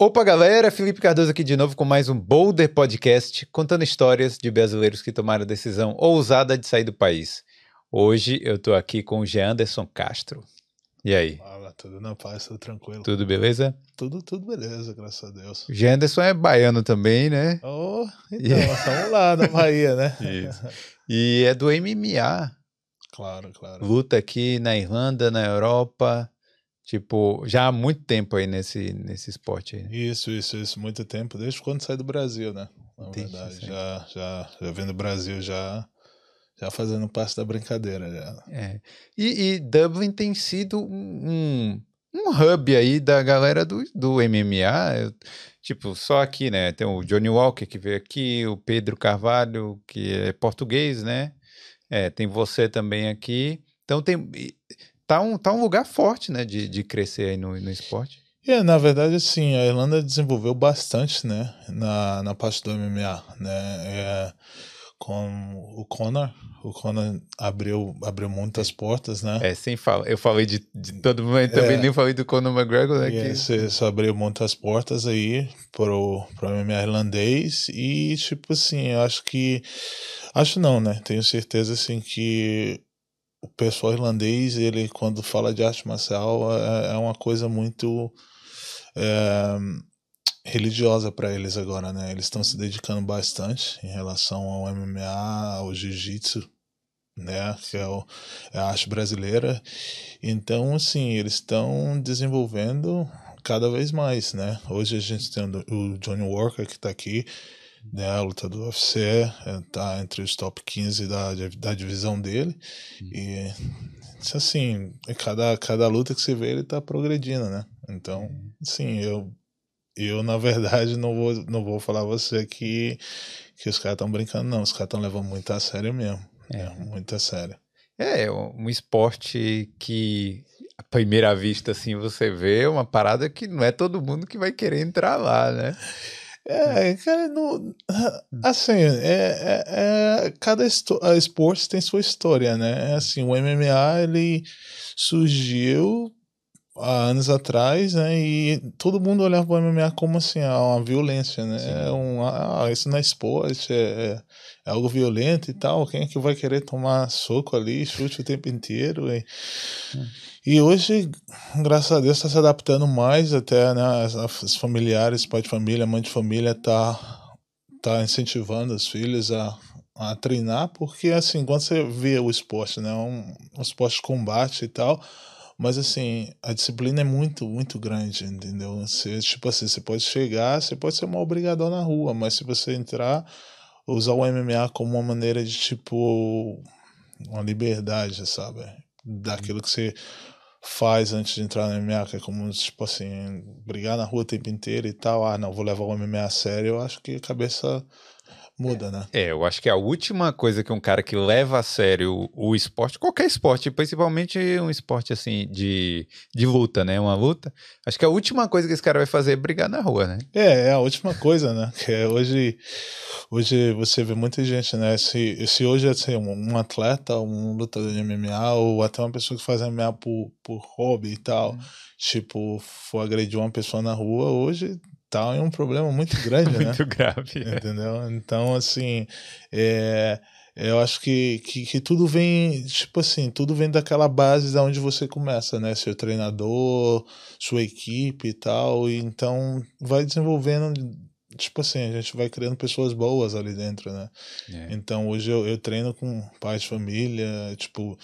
Opa, galera! Felipe Cardoso aqui de novo com mais um Boulder Podcast, contando histórias de brasileiros que tomaram a decisão ousada de sair do país. Hoje eu tô aqui com o Jean Anderson Castro. E aí? Fala, tudo na paz, tudo tranquilo. Tudo beleza? Tudo, tudo beleza, graças a Deus. O Jean Anderson é baiano também, né? Oh, então, estamos lá na Bahia, né? Isso. E é do MMA. Claro, claro. Luta aqui na Irlanda, na Europa. Tipo, já há muito tempo aí nesse, nesse esporte aí. né? Isso, isso, isso, muito tempo, desde quando sai do Brasil, né? Na Desde verdade, já, já, já vem do Brasil, já, já fazendo parte da brincadeira, já. É. E, e Dublin tem sido um, um hub aí da galera do, do MMA. Eu- tipo, só aqui, né? Tem o Johnny Walker que veio aqui, o Pedro Carvalho, que é português, né? É, tem você também aqui. Então tem. Tá um, tá um lugar forte, né? De, de crescer aí no, no esporte. É, na verdade, assim, a Irlanda desenvolveu bastante, né, na, na parte do MMA, né, é, com o Conor, o Conor abriu, abriu muitas portas, né, É, sem falar. Eu falei de, de todo mundo, mas também É. nem falei do Conor McGregor, né? Que- isso, isso abriu muitas portas aí pro, pro MMA irlandês e, tipo assim, eu acho que. Acho não, né? Tenho certeza, assim, que o pessoal irlandês, ele, quando fala de arte marcial, é, é uma coisa muito. é, religiosa para eles agora, né? Eles estão se dedicando bastante em relação ao MMA, ao jiu-jitsu, né? Que é, o, é a arte brasileira. Então, assim, eles estão desenvolvendo cada vez mais, né? Hoje a gente tem o Johnny Walker que tá aqui, né? A luta do UFC, é, tá entre os top 15 da, da divisão dele. E, isso, assim, cada, cada luta que você vê, ele tá progredindo, né? Então, assim, eu, eu na verdade, não vou, não vou falar a você que, que os caras estão brincando, não. Os caras estão levando muito a sério mesmo. É, muito a sério. É, um esporte que, à primeira vista, assim, você vê uma parada que não é todo mundo que vai querer entrar lá, né? É, cara, não, assim, é, é, é- cada esto- a esporte tem sua história, né? Assim, o MMA, ele surgiu há anos atrás, né? E todo mundo olhava o MMA como, assim, ah, uma violência, né? É um, ah, isso não é esporte, é, é, é algo violento e tal. Quem é que vai querer tomar soco ali, chute o tempo inteiro? E, e hoje, graças a Deus, está se adaptando mais até, né? As, as familiares, pai de família, mãe de família, tá, tá incentivando os filhos a, a treinar, porque assim, quando você vê o esporte, né? Um, um esporte de combate e tal, mas assim, a disciplina é muito, muito grande, entendeu? Você, tipo assim, você pode chegar, você pode ser uma obrigador na rua, mas se você entrar, usar o MMA como uma maneira de, tipo, uma liberdade, sabe? Daquilo que você faz antes de entrar no MMA, que é como, tipo assim, brigar na rua o tempo inteiro e tal. Ah, não, vou levar o MMA a sério. Eu acho que a cabeça muda, né? É, eu acho que a última coisa que um cara que leva a sério o, o esporte, qualquer esporte, principalmente um esporte assim de, de luta, né? Uma luta, acho que a última coisa que esse cara vai fazer é brigar na rua, né? É, é a última coisa, né? Que é hoje, hoje você vê muita gente, né? Se, se hoje é assim, um, um atleta, um lutador de MMA, ou até uma pessoa que faz MMA por, por hobby e tal, tipo, for agredir uma pessoa na rua, hoje tá em um problema muito grande, né? Muito grave. Entendeu? Então, assim, é, eu acho que, que, que tudo vem, tipo assim, tudo vem daquela base da onde você começa, né? Seu treinador, sua equipe e tal. E então vai desenvolvendo, tipo assim, a gente vai criando pessoas boas ali dentro, né? É. Então hoje eu, eu treino com pais de família, tipo,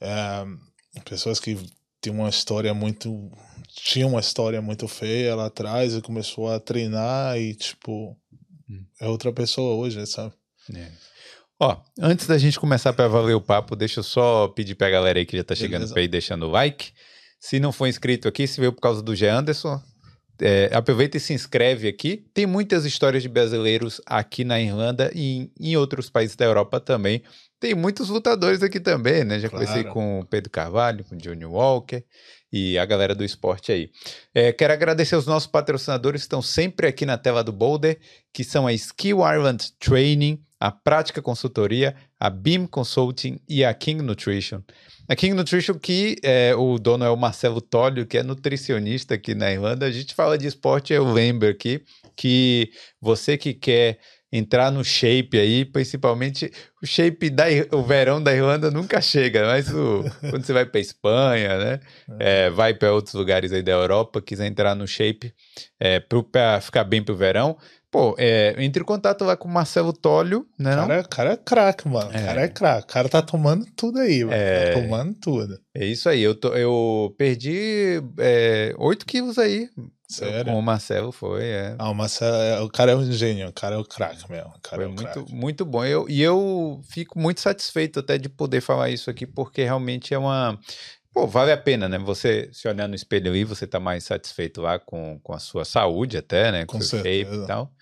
é, pessoas que têm uma história muito. Tinham uma história muito feia lá atrás e começou a treinar e, tipo, Hum. é outra pessoa hoje, sabe? É. Ó, antes da gente começar para valer o papo, deixa eu só pedir pra galera aí que já tá chegando Beleza. pra ir deixando o like. Se não for inscrito aqui, se veio por causa do G. Anderson, é, aproveita e se inscreve aqui. Tem muitas histórias de brasileiros aqui na Irlanda e em, em outros países da Europa também. Tem muitos lutadores aqui também, né? Já Claro. conversei com o Pedro Carvalho, com o Johnny Walker e a galera do esporte aí. É, quero agradecer aos nossos patrocinadores que estão sempre aqui na tela do Boulder, que são a Skill Ireland Training, a Prática Consultoria, a Beam Consulting e a King Nutrition. A King Nutrition, que é, o dono é o Marcelo Tólio, que é nutricionista aqui na Irlanda. A gente fala de esporte, eu lembro aqui que você que quer entrar no shape aí, principalmente o shape da o verão da Irlanda nunca chega, mas o, quando você vai para Espanha, né, é. É, vai para outros lugares aí da Europa, quiser entrar no shape é, para ficar bem pro verão, Pô, é, entre em contato lá com o Marcelo Tólio, né? Cara? É, cara é craque, mano. É. cara é craque. O cara tá tomando tudo aí, mano. É... Tá tomando tudo. É isso aí. Eu, tô, eu perdi é, 8 quilos aí. Sério? Com o Marcelo foi, é. Ah, o Marcelo, é, o cara é um gênio, o cara é o craque mesmo. O cara foi é muito, craque. muito bom. Eu, e eu fico muito satisfeito até de poder falar isso aqui, porque realmente é uma pô, vale a pena, né? Você se olhar no espelho ali, você tá mais satisfeito lá com, com a sua saúde até, né? Com, com seu shape e tal.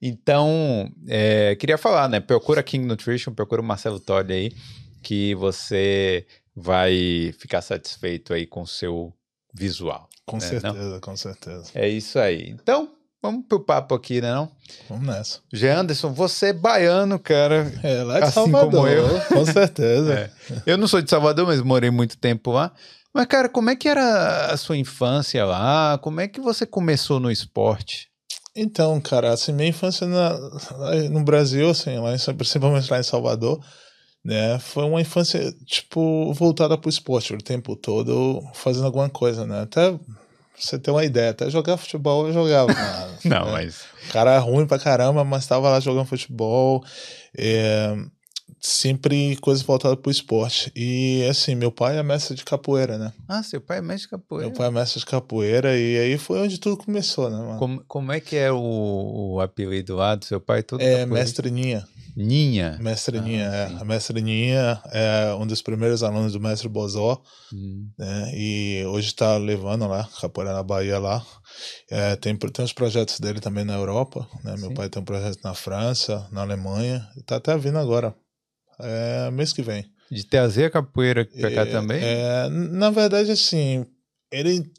Então, é, queria falar, né? Procura King Nutrition, procura o Marcelo Todd aí, que você vai ficar satisfeito aí com o seu visual. Com né? certeza, não? com certeza. É isso aí. Então, Vamos pro papo aqui, né não? Vamos nessa. Gê Anderson, você é baiano, cara. É, lá de assim Salvador, como eu. com certeza. É. Eu não sou de Salvador, mas morei muito tempo lá. Mas, cara, como é que era a sua infância lá? Como é que você começou no esporte? Então, cara, assim, minha infância na, no Brasil, assim, lá em, principalmente lá em Salvador, né, foi uma infância, tipo, voltada pro esporte o tempo todo, fazendo alguma coisa, né? Até você ter uma ideia, até jogar futebol eu jogava. Mano, não, né? mas. O cara é ruim pra caramba, mas tava lá jogando futebol. É, sempre coisas voltadas pro esporte. E assim, meu pai é mestre de capoeira, né? Ah, seu pai é mestre de capoeira. Meu pai é mestre de capoeira e aí foi onde tudo começou, né, mano? Como, como é que é o, o apelido lá do seu pai? Tudo é capoeira? mestre Ninha. Mestre ah, Ninha, é. A mestre Ninha é um dos primeiros alunos do mestre Bozó, hum. né? E hoje está levando lá, capoeira na Bahia lá. É, tem, tem os projetos dele também na Europa, né? Meu pai tem um projeto na França, na Alemanha, está até vindo agora, é, mês que vem. De trazer a capoeira pra cá também? É, na verdade, assim, ele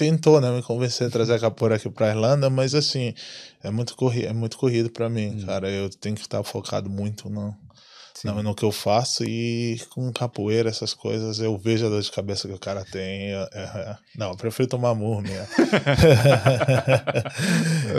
tentou, né, me convencer a trazer a capoeira aqui pra Irlanda, mas assim, é muito corrido, é muito corrido para mim, hum. cara. Eu tenho que estar focado muito no, no, no, que eu faço e com capoeira, essas coisas, eu vejo a dor de cabeça que o cara tem. É, é, não, eu prefiro tomar o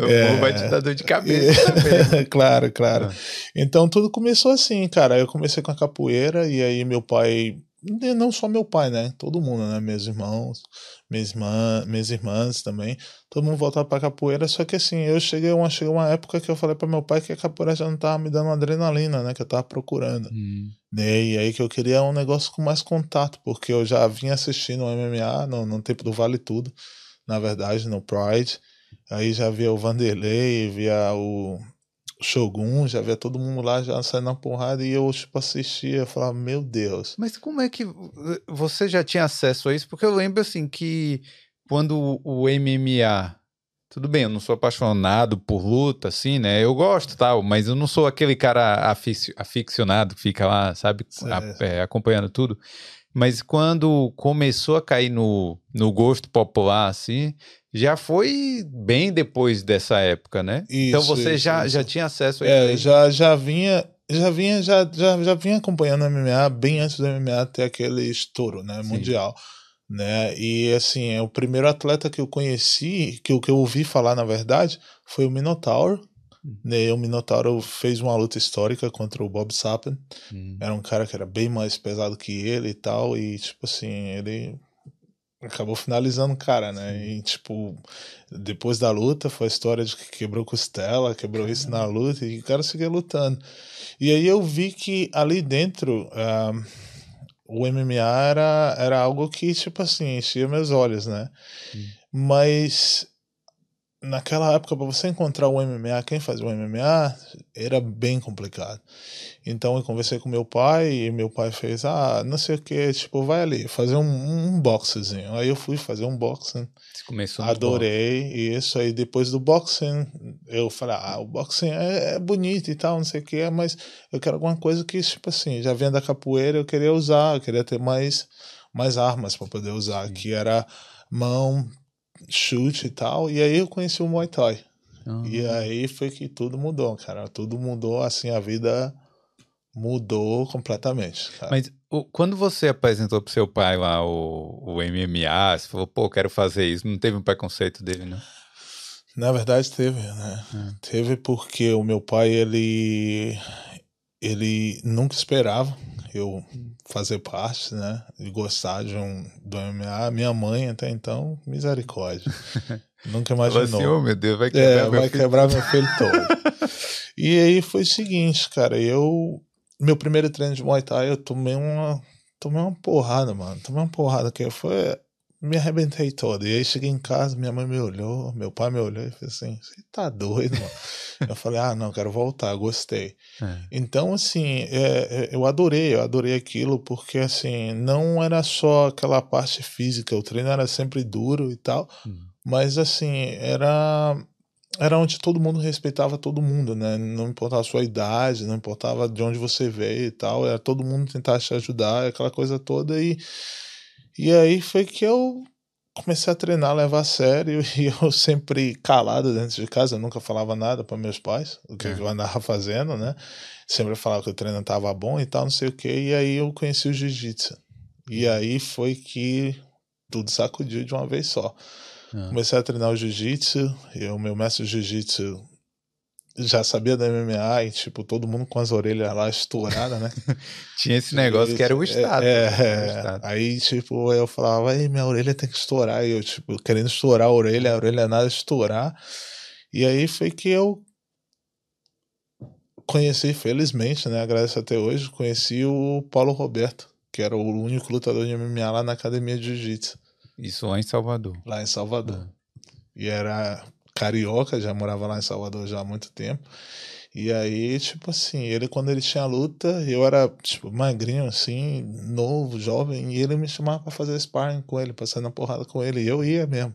é, vai te dar dor de cabeça. claro, claro. Ah. Então tudo começou assim, cara. Eu comecei com a capoeira e aí meu pai não só meu pai, né? Todo mundo, né? Meus irmãos, minhas, irmã, minhas irmãs também. Todo mundo voltava pra capoeira. Só que assim, eu cheguei uma, cheguei uma época que eu falei para meu pai que a capoeira já não tava me dando adrenalina, né? Que eu tava procurando. Hum. Né? E aí que eu queria um negócio com mais contato, porque eu já vinha assistindo o MMA no, no tempo do Vale Tudo, na verdade, no Pride. Aí já via o Vanderlei, via o Shogun, já via todo mundo lá já saindo na porrada e eu, tipo, assistia, falava, meu Deus. Mas como é que você já tinha acesso a isso? Porque eu lembro, assim, que quando o MMA. Tudo bem, eu não sou apaixonado por luta, assim, né? Eu gosto tal, mas eu não sou aquele cara afic aficionado que fica lá, sabe, a, é, acompanhando tudo. Mas quando começou a cair no, no gosto popular, assim, já foi bem depois dessa época, né? Isso, então você isso, já, isso. já tinha acesso a É, já, já vinha, já vinha, já, já, já vinha acompanhando o MMA bem antes do MMA ter aquele estouro, né? Sim. Mundial. Né? E assim, é o primeiro atleta que eu conheci, que, que eu ouvi falar, na verdade, foi o Minotauro. Hum. Né? O Minotauro fez uma luta histórica contra o Bob Sappen. Hum. Era um cara que era bem mais pesado que ele e tal. E, tipo assim, ele acabou finalizando o cara, né? Sim. E, tipo, depois da luta foi a história de que quebrou costela, quebrou isso na luta, e o cara seguia lutando. E aí eu vi que ali dentro uh, o MMA era, era algo que, tipo assim, enchia meus olhos, né? Mas naquela época, para você encontrar o MMA, quem fazia o MMA, era bem complicado. Então eu conversei com meu pai e meu pai fez, ah, não sei o que, tipo, vai ali, fazer um, um boxezinho. Aí eu fui fazer um boxing. Você começou Adorei e isso aí. Depois do boxing, eu falei, ah, o boxing é, é bonito e tal, não sei o que, mas eu quero alguma coisa que, tipo assim, já vem da capoeira, eu queria usar, eu queria ter mais, mais armas para poder usar, Sim. que era mão, chute e tal. E aí eu conheci o Muay Thai. Uhum. E aí foi que tudo mudou, cara. Tudo mudou, assim, a vida mudou completamente. Cara. Mas o, quando você apresentou pro seu pai lá o, o MMA, você falou, pô, quero fazer isso, não teve um preconceito dele, né? Na verdade teve, né? Hum. Teve porque o meu pai, ele ele nunca esperava eu fazer parte, né? E gostar de um do MMA. Minha mãe até então, misericórdia. nunca imaginou. assim, oh meu Deus, vai quebrar É, meu vai filho. quebrar meu filho todo. e aí foi o seguinte, cara, eu. Meu primeiro treino de Muay Thai, eu tomei uma. Tomei uma porrada, mano. Tomei uma porrada que foi. Me arrebentei todo. E aí cheguei em casa, minha mãe me olhou, meu pai me olhou e fez assim: Você tá doido, mano? eu falei: Ah, não, quero voltar, gostei. É. Então, assim, é, é, eu adorei, eu adorei aquilo, porque, assim, não era só aquela parte física, o treino era sempre duro e tal, Hum. mas, assim, era, era onde todo mundo respeitava todo mundo, né? Não importava a sua idade, não importava de onde você veio e tal, era todo mundo tentar te ajudar, aquela coisa toda, e, e aí foi que eu comecei a treinar, levar a sério, e eu sempre calado dentro de casa, eu nunca falava nada para meus pais, o que É. eu andava fazendo, né? Sempre falava que o treino tava bom e tal, não sei o que, e aí eu conheci o jiu-jitsu. E aí foi que tudo sacudiu de uma vez só. Ah. Comecei a treinar o jiu-jitsu, e o meu mestre de jiu-jitsu já sabia da MMA, e tipo, todo mundo com as orelhas lá estouradas, né? Tinha esse negócio que era o Estado. É, né? é, Estado. aí, tipo, eu falava, Ei, minha orelha tem que estourar. E eu, tipo, querendo estourar a orelha, a orelha nada estourar. E aí foi que eu conheci, felizmente, né? Agradeço até hoje, conheci o Paulo Roberto, que era o único lutador de MMA lá na academia de jiu-jitsu, Isso lá em Salvador. lá em Salvador. Ah. E era carioca, já morava lá em Salvador já há muito tempo. E aí, tipo assim, ele quando ele tinha luta, eu era, tipo, magrinho assim, novo, jovem, e ele me chamava pra fazer sparring com ele, sair na porrada com ele, e eu ia mesmo.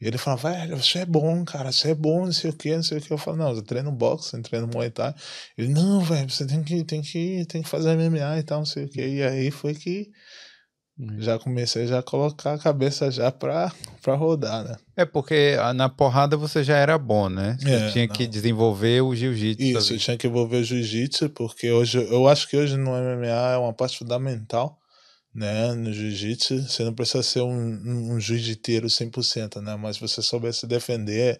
E ele falava, velho, você é bom, cara, você é bom, não sei o que, não sei o que. Eu falo, não, eu treino boxe, eu treino Muay Thai. Ele, não, velho, você tem que, tem que, tem que fazer MMA e tal, não sei o que. E aí foi que. Já comecei já a colocar a cabeça já pra, pra rodar, né? É porque na porrada você já era bom, né? Você É, tinha que não. desenvolver o jiu-jitsu. Isso, eu tinha que envolver o jiu-jitsu, porque hoje, eu acho que hoje no MMA é uma parte fundamental, né, no jiu-jitsu, você não precisa ser um, um, um jiu-jiteiro 100%, né, mas você souber se defender,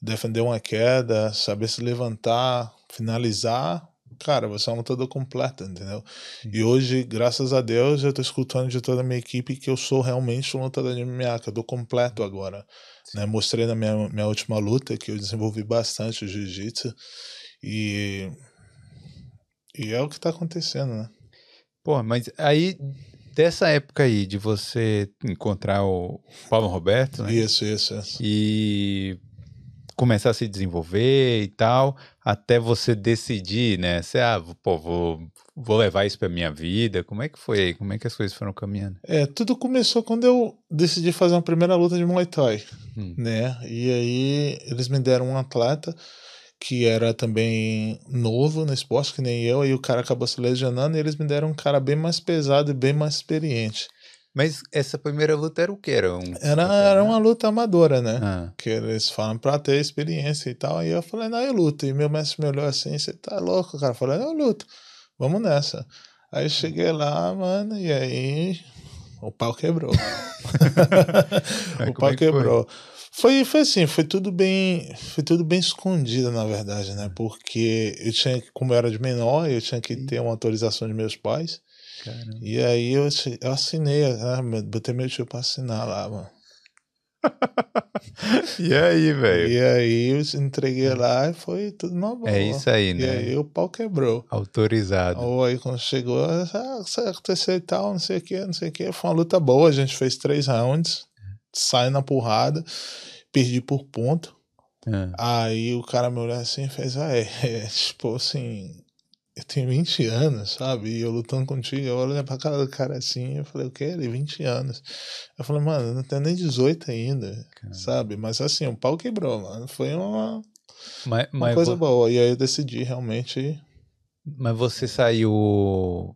defender uma queda, saber se levantar, finalizar, cara, você é um lutador completo, entendeu? E hoje, graças a Deus, eu tô escutando de toda a minha equipe que eu sou realmente um lutador de MMA, que eu tô completo agora. Né? Mostrei na minha, minha última luta que eu desenvolvi bastante o jiu-jitsu e, e é o que tá acontecendo, né? Pô, mas aí, dessa época aí, de você encontrar o Paulo Roberto, né? Isso, isso, isso. E começar a se desenvolver e tal, até você decidir, né? Você, ah, pô, vou, vou levar isso pra minha vida. Como é que foi aí? Como é que as coisas foram caminhando? É, tudo começou quando eu decidi fazer uma primeira luta de Muay Thai, Hum. né? E aí eles me deram um atleta que era também novo no esporte, que nem eu, e o cara acabou se lesionando, e eles me deram um cara bem mais pesado e bem mais experiente. Mas essa primeira luta era o que? Era, um Era, era uma luta amadora, né? Ah, Que eles falam pra ter experiência e tal. Aí eu falei, não, eu luto. E meu mestre me olhou assim, você tá louco, cara? Eu falei, eu luto. Vamos nessa. Aí eu cheguei lá, mano, e aí o pau quebrou. Aí o pau é que foi? quebrou. Foi, foi assim, foi tudo bem, foi tudo bem escondido, na verdade, né? Porque eu tinha, que- como eu era de menor, eu tinha que ter uma autorização de meus pais. Caramba. E aí eu, eu assinei, né? botei meu tio pra assinar lá, mano. E aí, velho? E aí eu entreguei lá e foi tudo uma boa. É isso aí, E né? aí o pau quebrou. Autorizado. Ou aí quando chegou, ah, aconteceu e tal, não sei o que, não sei o que. Foi uma luta boa, a gente fez três rounds, sai na porrada, perdi por ponto. Ah, Aí o cara me olhou assim e fez, ah, é, é, tipo assim, eu tenho 20 anos, sabe? E eu lutando contigo, eu olhei pra cara do cara assim, eu falei, o que? Ele, 20 anos. Eu falei, mano, eu não tenho nem 18 ainda, sabe? Mas assim, o pau quebrou, mano. Foi uma, mas, uma mas, coisa vo- boa. E aí eu decidi realmente. mas você saiu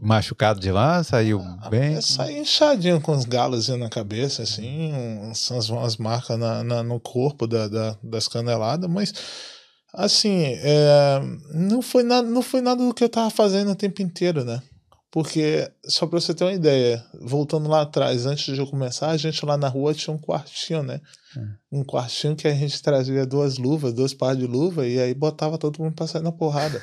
machucado de lá? Saiu Ah, bem? é, Saí inchadinho com os galos na cabeça, assim, uns- umas, umas marcas na, na- no corpo da, da- das caneladas, mas assim, é, não, foi nada, não foi nada do que eu tava fazendo o tempo inteiro, né? Porque, só pra você ter uma ideia, voltando lá atrás, antes de eu começar, a gente lá na rua tinha um quartinho, né? Um quartinho que a gente trazia duas luvas, dois pares de luva, e aí botava todo mundo pra sair na porrada.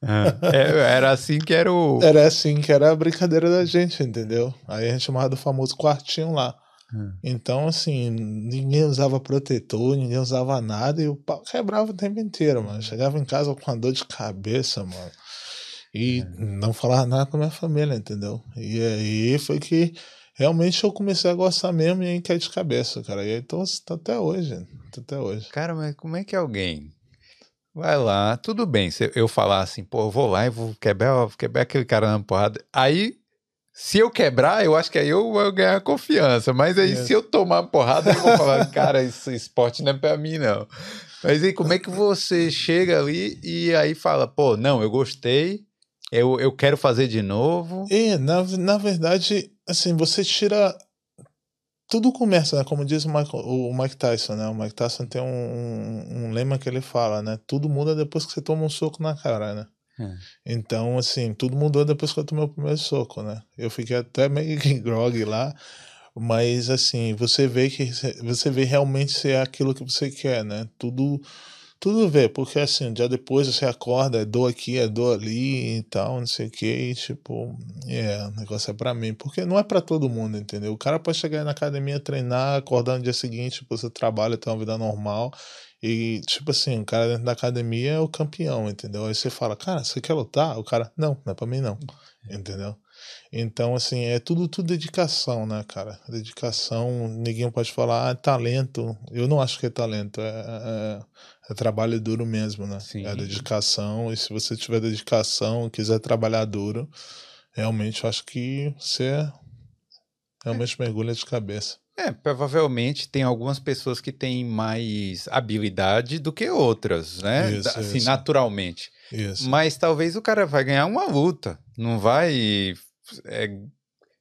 Ah, é, era assim que era o. Era assim que era a brincadeira da gente, entendeu? Aí a gente chamava do famoso quartinho lá. Hum. Então, assim, ninguém usava protetor, ninguém usava nada e o pau quebrava o tempo inteiro, mano. Chegava em casa com uma dor de cabeça, mano. E não falava nada com a minha família, entendeu? E aí foi que realmente eu comecei a gostar mesmo e aí caí de cabeça, cara. E aí tô, tô até hoje, tô até hoje. Cara, mas como é que alguém vai lá, tudo bem, se eu falar assim, pô, eu vou lá e vou quebrar, vou quebrar aquele cara na porrada. Aí, se eu quebrar, eu acho que aí eu vou ganhar confiança. Mas aí, Yes. se eu tomar porrada, eu vou falar, cara, esse esporte não é pra mim, não. Mas aí, como é que você chega ali e aí fala, pô, não, eu gostei, eu, eu quero fazer de novo. E, na, na verdade, assim, você tira. Tudo começa, né? Como diz o Mike, o Mike Tyson, né? O Mike Tyson tem um, um, um lema que ele fala, né? Tudo muda depois que você toma um soco na cara, né? Hum. Então, assim, tudo mudou depois que eu tomei o primeiro soco, né? Eu fiquei até meio que grog lá, mas, assim, você vê que você vê realmente se é aquilo que você quer, né? Tudo, tudo vê, porque, assim, já depois você acorda, é dor aqui, é dor ali e tal, não sei o que, tipo, é, o negócio é pra mim, porque não é pra todo mundo, entendeu? O cara pode chegar na academia, treinar, acordar no dia seguinte, tipo, você trabalha, tem uma vida normal, e, tipo assim, o cara dentro da academia é o campeão, entendeu? Aí você fala, cara, você quer lutar? O cara, não, não é pra mim não, entendeu? Então, assim, é tudo, tudo dedicação, né, cara? Dedicação, ninguém pode falar, ah, talento. Eu não acho que é talento, é, é, é trabalho duro mesmo, né? Sim. É dedicação, e se você tiver dedicação, quiser trabalhar duro, realmente eu acho que você realmente mergulha de cabeça. É, provavelmente tem algumas pessoas que têm mais habilidade do que outras, né? Isso, assim, isso. naturalmente. Isso. Mas talvez o cara vai ganhar uma luta, não vai, é,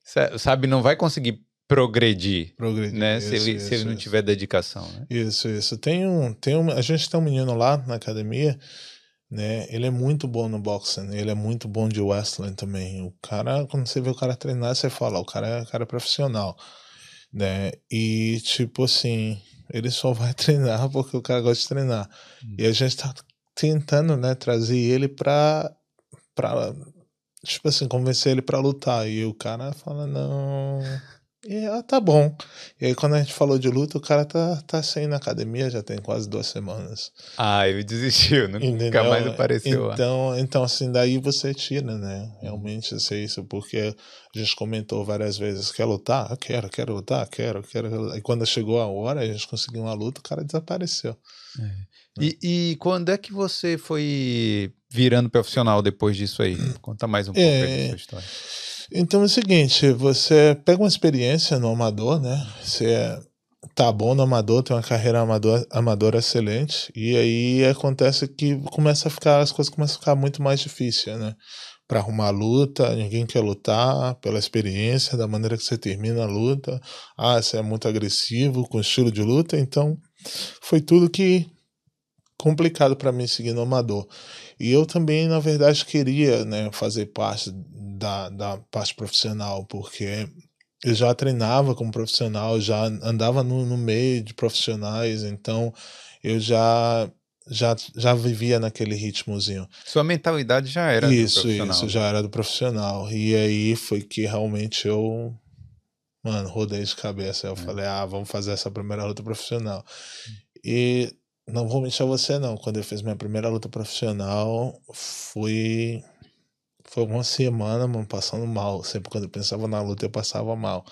sa- sabe, não vai conseguir progredir, Progredir. né? se Isso, ele, se ele não tiver dedicação, né? Isso, isso. Tem um, tem um, a gente tem um menino lá na academia, né? Ele é muito bom no boxing, ele é muito bom de wrestling também. O cara, quando você vê o cara treinar, você fala, o cara é, o cara é profissional, né? E tipo assim, ele só vai treinar porque o cara gosta de treinar. E a gente tá tentando, né, trazer ele pra, pra tipo assim, convencer ele pra lutar. E o cara fala, não. E ah, tá bom. E aí, quando a gente falou de luta, o cara tá, tá sem na academia já tem quase duas semanas. Ah, ele desistiu, nunca Entendeu? mais apareceu lá. Então, então, assim, daí você tira, né? Realmente, isso é isso, porque a gente comentou várias vezes: quer lutar? Eu quero, quero lutar, quero, quero. E quando chegou a hora, a gente conseguiu uma luta, o cara desapareceu. E, e quando é que você foi virando profissional depois disso aí? Conta mais um pouco aí É. da sua história. Então é o seguinte, você pega uma experiência no amador, né? Você tá bom no amador, tem uma carreira amador, amadora excelente, e aí acontece que começa a ficar, as coisas começam a ficar muito mais difíceis, né? Pra arrumar luta, ninguém quer lutar pela experiência, da maneira que você termina a luta. Ah, você é muito agressivo com o estilo de luta, então foi tudo que complicado para mim seguir no amador. E eu também, na verdade, queria né, fazer parte da, da parte profissional, porque eu já treinava como profissional, já andava no, no meio de profissionais, então eu já, já, já vivia naquele ritmozinho. Sua mentalidade já era do isso, profissional. isso, já era do profissional. E aí foi que realmente eu, mano, rodei de cabeça. Eu falei, ah, vamos fazer essa primeira luta profissional. E não vou mentir a você, não. Quando eu fiz minha primeira luta profissional, foi. Foi uma semana, mano, passando mal. Sempre quando eu pensava na luta, eu passava mal.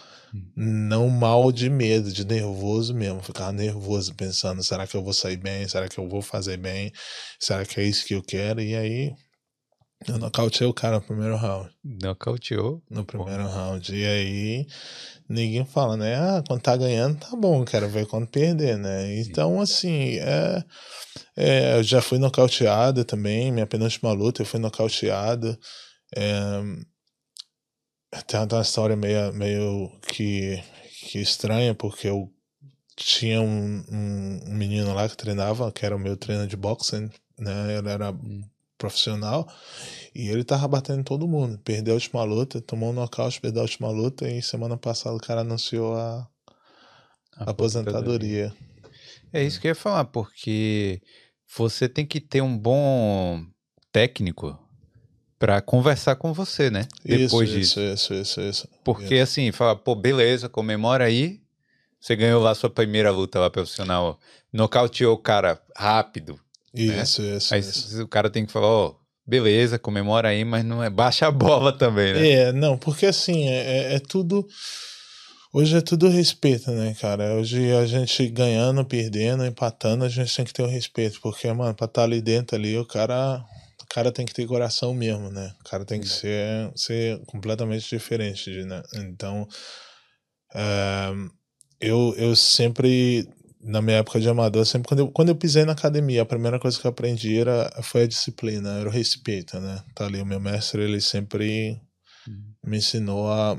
Não mal de medo, de nervoso mesmo. Ficava nervoso, pensando: será que eu vou sair bem? Será que eu vou fazer bem? Será que é isso que eu quero? E aí, eu nocauteei o cara no primeiro round. Nocauteou. No primeiro round. E aí, ninguém fala, né? Ah, quando tá ganhando, tá bom, quero ver quando perder, né? Então, assim, é, é, eu já fui nocauteado também. Minha penúltima luta, eu fui nocauteado. É, tem uma história meio, meio que, que estranha, porque eu tinha um, um, um, menino lá que treinava, que era o meu treino de boxe, né? Ele era hum. Profissional e ele tava batendo todo mundo. Perdeu a última luta, tomou um nocaute, perdeu a última luta e semana passada o cara anunciou a, a aposentadoria. É isso que eu ia falar, porque você tem que ter um bom técnico para conversar com você, né? Depois isso, disso. Isso, isso, isso, isso. Porque isso. assim, fala, pô, beleza, comemora aí. Você ganhou lá sua primeira luta lá profissional, nocauteou o cara rápido. Isso, né? isso. Aí isso. o cara tem que falar, ó, oh, beleza, comemora aí, mas não é baixa a bola também, né? É, não, porque assim, é, é, é tudo. Hoje é tudo respeito, né, cara? Hoje a gente ganhando, perdendo, empatando, a gente tem que ter o respeito, porque, mano, pra estar tá ali dentro ali, o cara, o cara tem que ter coração mesmo, né? O cara tem que ser, ser completamente diferente, né? Então, é, eu, eu sempre na minha época de amador, sempre quando eu, quando eu pisei na academia, a primeira coisa que eu aprendi era, foi a disciplina, era o respeito, né? Tá ali, o meu mestre, ele sempre uhum. me ensinou a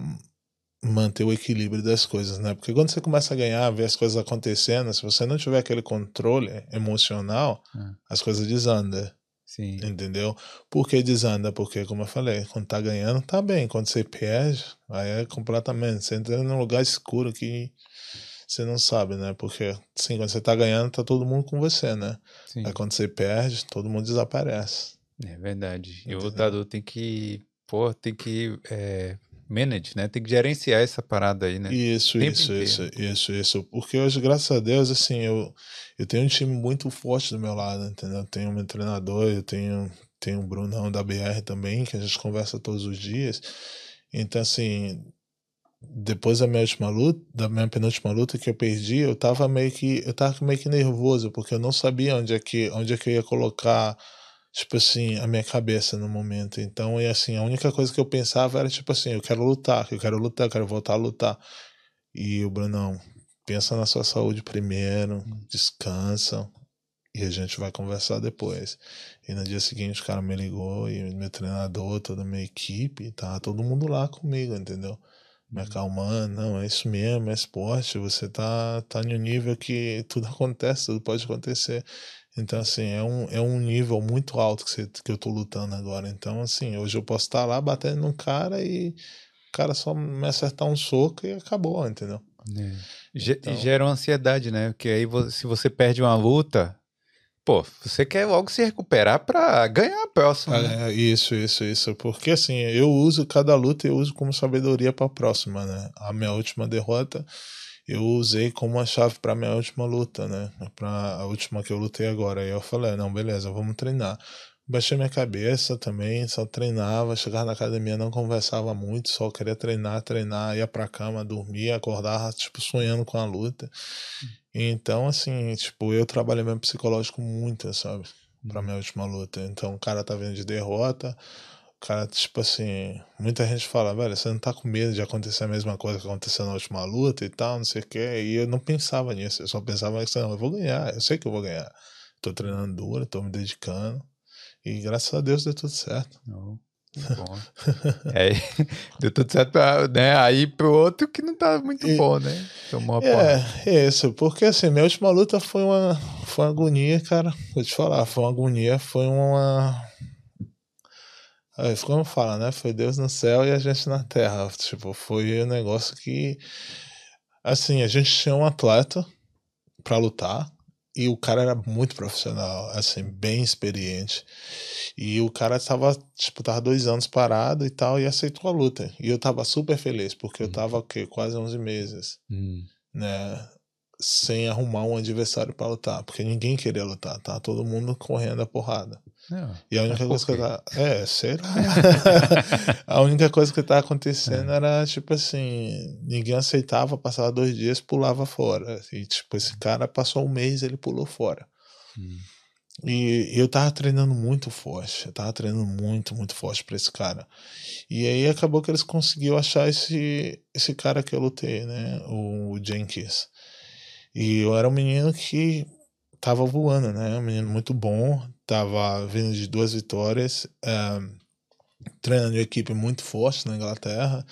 manter o equilíbrio das coisas, né? Porque quando você começa a ganhar, ver as coisas acontecendo, se você não tiver aquele controle emocional, uhum. as coisas desandam. Sim. Entendeu? Por que desanda? Porque, como eu falei, quando tá ganhando, tá bem. Quando você perde, aí é completamente. Você entra num lugar escuro que você não sabe, né? Porque, assim, quando você tá ganhando, tá todo mundo com você, né? Sim. Aí quando você perde, todo mundo desaparece. É verdade. Entendeu? E o lutador tem que, pô, tem que é, manage, né? Tem que gerenciar essa parada aí, né? Isso, isso, isso, isso, isso. Porque hoje, graças a Deus, assim, eu, eu tenho um time muito forte do meu lado, entendeu? Eu tenho meu treinador, eu tenho, tenho o Brunão da BR também, que a gente conversa todos os dias. Então, assim, depois da minha última luta, da minha penúltima luta que eu perdi, eu tava meio que eu tava meio que nervoso, porque eu não sabia onde é que onde é que eu ia colocar tipo assim, a minha cabeça no momento. Então, e assim, a única coisa que eu pensava era tipo assim, eu quero lutar, eu quero lutar, eu quero voltar a lutar. E o Brunão, pensa na sua saúde primeiro, descansa e a gente vai conversar depois. E no dia seguinte o cara me ligou e meu treinador, toda a minha equipe, tá todo mundo lá comigo, entendeu? Me acalmando, não, é isso mesmo, é esporte, você tá, tá em um nível que tudo acontece, tudo pode acontecer. Então, assim, é um, é um nível muito alto que, você, que eu tô lutando agora. Então, assim, hoje eu posso estar tá lá batendo num cara e o cara só me acertar um soco e acabou, entendeu? É. Então... Gera uma ansiedade, né? Porque aí, se você perde uma luta, pô, você quer logo se recuperar para ganhar a próxima. Né? É, isso, isso, isso. Porque assim, eu uso cada luta, eu uso como sabedoria para a próxima, né? A minha última derrota, eu usei como uma chave para minha última luta, né? Para a última que eu lutei agora. Aí eu falei, não, beleza, vamos treinar. Baixei minha cabeça também, só treinava, chegava na academia, não conversava muito, só queria treinar, treinar, ia pra cama, dormia, acordava, tipo, sonhando com a luta. Então, assim, tipo, eu trabalhei meu psicológico muito, sabe? Pra minha última luta. Então, o cara tá vindo de derrota, o cara, tipo assim, muita gente fala, velho, você não tá com medo de acontecer a mesma coisa que aconteceu na última luta e tal, não sei o quê. E eu não pensava nisso, eu só pensava que, não, eu vou ganhar, eu sei que eu vou ganhar. Tô treinando duro, tô me dedicando. E graças a Deus deu tudo certo. Oh, bom. é, deu tudo certo pra, né? aí pro outro que não tá muito e, bom, né? Tomou a é, é, isso. Porque assim, minha última luta foi uma, foi uma agonia, cara. Vou te falar, foi uma agonia, foi uma. Como fala, né? Foi Deus no céu e a gente na terra. Tipo, foi um negócio que. Assim, a gente tinha um atleta para lutar e o cara era muito profissional, assim, bem experiente. E o cara tava, tipo, tava dois anos parado e tal, e aceitou a luta. E eu tava super feliz, porque eu uhum. tava, o quê? Quase 11 meses, uhum. né? Sem arrumar um adversário para lutar, porque ninguém queria lutar, tá? Todo mundo correndo a porrada. Não, e a única coisa que tá. É, sei lá. a única coisa que tá acontecendo é. era, tipo assim, ninguém aceitava, passava dois dias, pulava fora. E, tipo, esse cara passou um mês, ele pulou fora. Hum. E, e eu tava treinando muito forte. Eu tava treinando muito, muito forte pra esse cara. E aí acabou que eles conseguiram achar esse, esse cara que eu lutei, né? O Jenkins. E eu era um menino que tava voando, né? Um menino muito bom, tava vindo de duas vitórias. Um, treinando em equipe muito forte na Inglaterra.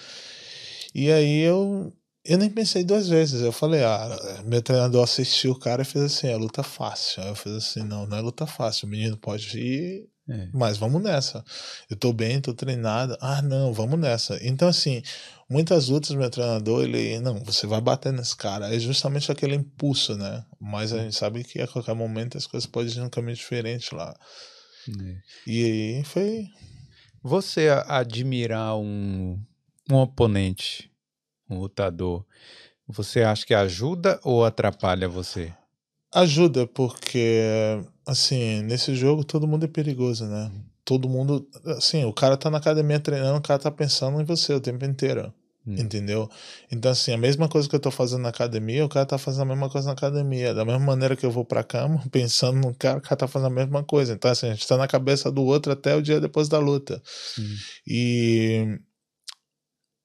E aí eu, eu nem pensei duas vezes. Eu falei, ah, meu treinador assistiu o cara e fez assim, é luta fácil. Aí eu fiz assim, não, não é luta fácil. O menino pode ir, é. mas vamos nessa. Eu tô bem, tô treinado. Ah, não, vamos nessa. Então, assim, muitas lutas, meu treinador, ele, não, você vai bater nesse cara. É justamente aquele impulso, né? Mas a gente sabe que a qualquer momento as coisas podem ir um caminho diferente lá. É. E aí foi. Você admirar um, um oponente, um lutador, você acha que ajuda ou atrapalha você? Ajuda, porque, assim, nesse jogo todo mundo é perigoso, né? Todo mundo, assim, o cara tá na academia treinando, o cara tá pensando em você o tempo inteiro. Hum. Entendeu? Então, assim, a mesma coisa que eu tô fazendo na academia, o cara tá fazendo a mesma coisa na academia. Da mesma maneira que eu vou pra cama, pensando no cara, o cara tá fazendo a mesma coisa. Então, assim, a gente tá na cabeça do outro até o dia depois da luta. Sim. E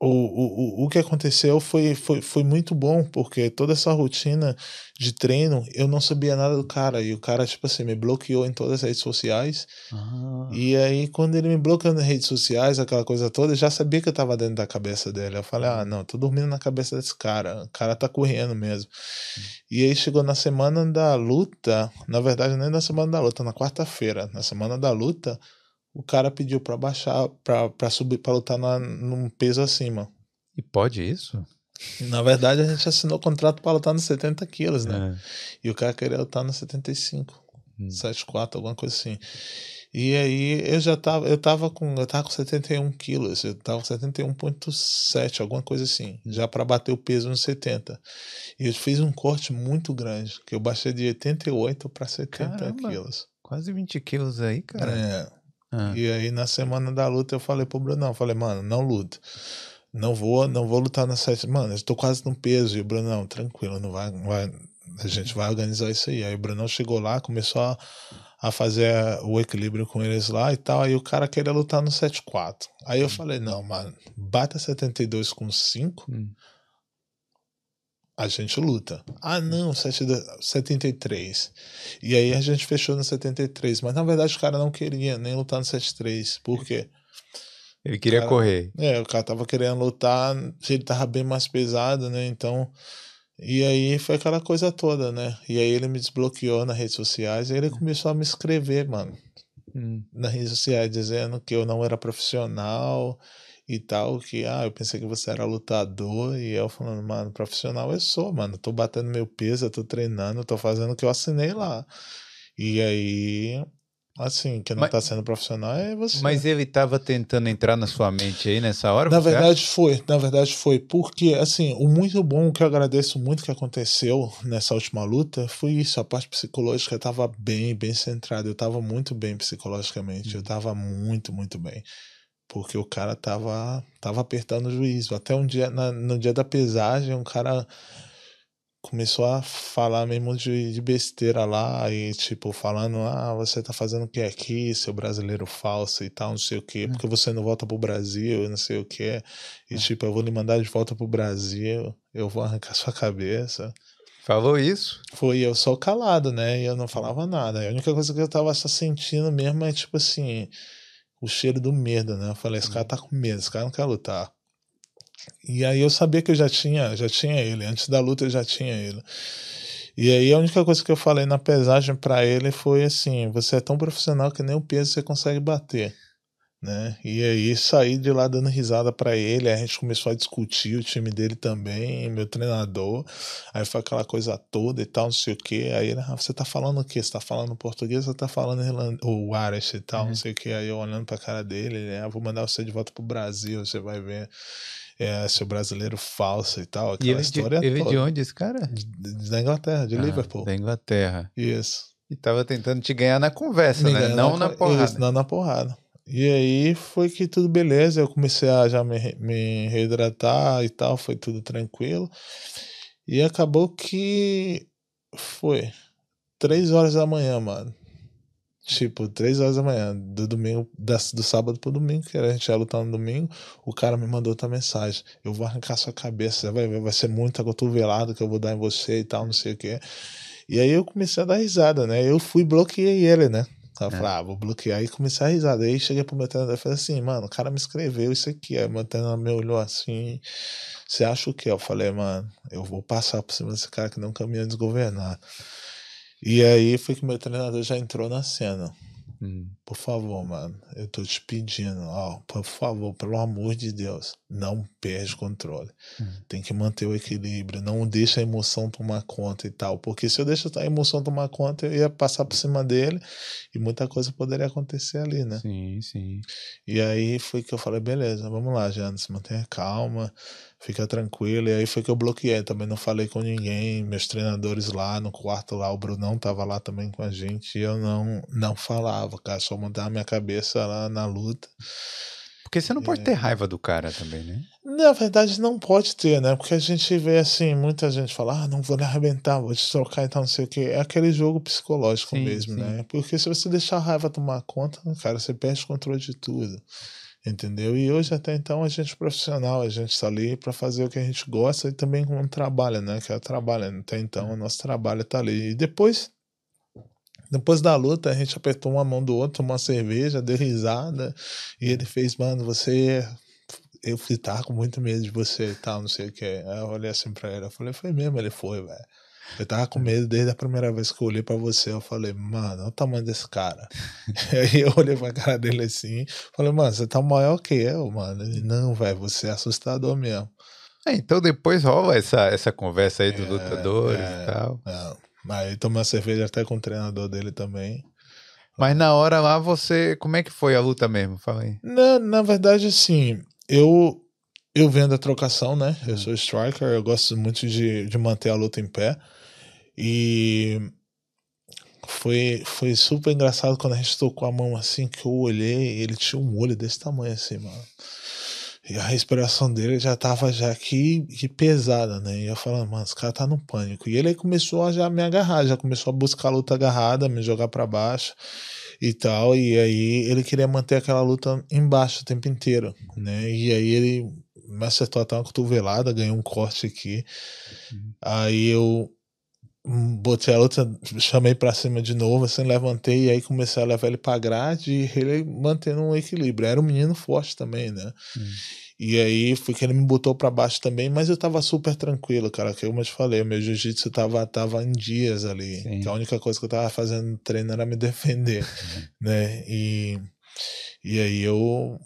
o, o, o que aconteceu foi, foi, foi muito bom, porque toda essa rotina de treino, eu não sabia nada do cara. E o cara, tipo assim, me bloqueou em todas as redes sociais. Ah. E aí, quando ele me bloqueou nas redes sociais, aquela coisa toda, eu já sabia que eu tava dentro da cabeça dele. Eu falei, ah, não, tô dormindo na cabeça desse cara. O cara tá correndo mesmo. Hum. E aí chegou na semana da luta, na verdade, nem na semana da luta, na quarta-feira, na semana da luta o cara pediu para baixar, para subir, para lutar na, num peso acima. E pode isso? Na verdade, a gente assinou o contrato para lutar nos 70 quilos, né? É. E o cara queria lutar nos 75, hum. 74, alguma coisa assim. E aí eu já tava, eu tava com, eu tava com 71 quilos, eu tava com 71.7, alguma coisa assim, já para bater o peso nos 70. E eu fiz um corte muito grande, que eu baixei de 88 para 70 Caramba, quilos. Quase 20 quilos aí, cara. É. Ah. E aí na semana da luta eu falei pro Brunão, falei, mano, não luta. Não vou, não vou lutar na sete. Mano, eu tô quase no peso. E o Brunão, tranquilo, não vai, vai. A gente vai organizar isso aí. Aí o Brunão chegou lá, começou a, a fazer o equilíbrio com eles lá e tal. Aí o cara queria lutar no 7-4. Aí eu hum. falei, não, mano, bata 72 com 5. Hum a gente luta. Ah, não, 73. E aí a gente fechou no 73. Mas na verdade o cara não queria nem lutar no 73. Por quê? Ele queria cara, correr. É, o cara tava querendo lutar, ele tava bem mais pesado, né? Então. E aí foi aquela coisa toda, né? E aí ele me desbloqueou nas redes sociais e ele começou a me escrever, mano. Hum. Nas redes sociais, dizendo que eu não era profissional e tal, que, ah, eu pensei que você era lutador, e eu falando, mano, profissional eu sou, mano, tô batendo meu peso, eu tô treinando, tô fazendo o que eu assinei lá. E aí, assim, que não mas, tá sendo profissional é você. Mas ele tava tentando entrar na sua mente aí nessa hora? Na verdade acha? foi, na verdade foi, porque, assim, o muito bom, que eu agradeço muito que aconteceu nessa última luta, foi isso, a parte psicológica tava bem, bem centrada, eu tava muito bem psicologicamente, eu hum. tava muito, muito bem porque o cara tava, tava apertando o juízo. Até um dia, na, no dia da pesagem, um cara começou a falar mesmo de, de, besteira lá e tipo falando ah você tá fazendo o que aqui seu brasileiro falso e tal não sei o que hum. porque você não volta pro Brasil não sei o que e é. tipo eu vou lhe mandar de volta pro Brasil eu vou arrancar sua cabeça falou isso foi eu só calado né e eu não falava nada a única coisa que eu tava só sentindo mesmo é tipo assim o cheiro do medo, né? Eu falei, esse cara tá com medo, esse cara não quer lutar. E aí eu sabia que eu já tinha, já tinha ele, antes da luta eu já tinha ele. E aí a única coisa que eu falei na pesagem para ele foi assim: você é tão profissional que nem o peso você consegue bater né? E aí saí de lá dando risada para ele, a gente começou a discutir o time dele também, meu treinador, aí foi aquela coisa toda e tal, não sei o que, aí ele, ah, você tá falando o quê? Você tá falando português ou tá falando irland... ou Irish e tal, uhum. não sei o que, aí eu olhando pra cara dele, ele, ah, vou mandar você de volta pro Brasil, você vai ver é, seu brasileiro falso e tal, aquela e ele história de, ele toda. de onde esse cara? De, de, da Inglaterra, de ah, Liverpool. Da Inglaterra. Isso. E tava tentando te ganhar na conversa, Me né? Não na, na porrada. Isso, não na porrada. E aí foi que tudo beleza, eu comecei a já me, me reidratar e tal, foi tudo tranquilo. E acabou que foi três horas da manhã, mano. Tipo, três horas da manhã, do domingo, do sábado pro domingo, que a gente ia lutar no domingo, o cara me mandou outra mensagem. Eu vou arrancar sua cabeça, vai vai ser muita cotovelada que eu vou dar em você e tal, não sei o quê. E aí eu comecei a dar risada, né? Eu fui bloqueei ele, né? Aí eu falei, ah, vou bloquear. Aí comecei a risada. Aí cheguei pro meu treinador e falei assim, mano, o cara me escreveu isso aqui. Aí o meu treinador me olhou assim, você acha o quê? Eu falei, mano, eu vou passar por cima desse cara que não caminha desgovernado. E aí foi que meu treinador já entrou na cena. Hum. Por favor, mano, eu tô te pedindo, ó, por favor, pelo amor de Deus, não perde o controle. Hum. Tem que manter o equilíbrio, não deixa a emoção tomar conta e tal. Porque se eu deixar a emoção tomar conta, eu ia passar por cima dele e muita coisa poderia acontecer ali, né? Sim, sim. E aí foi que eu falei, beleza, vamos lá, Janice, mantenha calma, fica tranquilo. E aí foi que eu bloqueei, também não falei com ninguém, meus treinadores lá no quarto lá, o Brunão tava lá também com a gente, e eu não, não falava, cara, só mantava minha cabeça lá na luta. Porque você não pode É. ter raiva do cara também, né? Na verdade, não pode ter, né? Porque a gente vê assim, muita gente fala, ah, não vou lhe arrebentar, vou te trocar e tal, não sei o quê. É aquele jogo psicológico Sim, mesmo, sim. né? Porque se você deixar a raiva tomar conta, cara, você perde o controle de tudo. Entendeu? E hoje, até então, a gente é profissional, a gente tá ali para fazer o que a gente gosta e também como trabalha, né? Que é o trabalho. Até então, o nosso trabalho tá ali. E depois, depois da luta, a gente apertou uma mão do outro, tomou uma cerveja, deu risada. E ele fez, mano, você eu fui, tava com muito medo de você e tal, não sei o que. Aí eu olhei assim pra ele, eu falei, foi mesmo, ele foi, velho. Eu tava com medo desde a primeira vez que eu olhei pra você, eu falei, mano, olha o tamanho desse cara. aí eu olhei pra cara dele assim, falei, mano, você tá maior que eu, mano. Ele, não, velho, você é assustador mesmo. É, então depois rola essa, essa conversa aí dos É, lutadores é. e tal. É. Aí tomei uma cerveja até com o treinador dele também. Mas na hora lá você. Como é que foi a luta mesmo? Fala aí. Na, na verdade, assim, eu eu vendo a trocação, né? Eu sou striker, eu gosto muito de, de manter a luta em pé. E foi, foi super engraçado quando a gente tocou a mão assim, que eu olhei, ele tinha um olho desse tamanho assim, mano. E a respiração dele já tava já que, que pesada, né? E eu falando, mano, esse cara tá no pânico. E ele aí começou a já me agarrar, já começou a buscar a luta agarrada, me jogar para baixo e tal. E aí ele queria manter aquela luta embaixo o tempo inteiro, né? E aí ele me acertou até uma cotovelada, ganhou um corte aqui. Aí eu botei a luta, chamei pra cima de novo, assim, levantei e aí comecei a levar ele pra grade e ele mantendo um equilíbrio. Era um menino forte também, né? Hum. E aí foi que ele me botou pra baixo também, mas eu tava super tranquilo, cara. Que eu te falei, meu jiu-jitsu tava, tava em dias ali. Sim. Que a única coisa que eu tava fazendo no treino era me defender, né? E, e aí eu,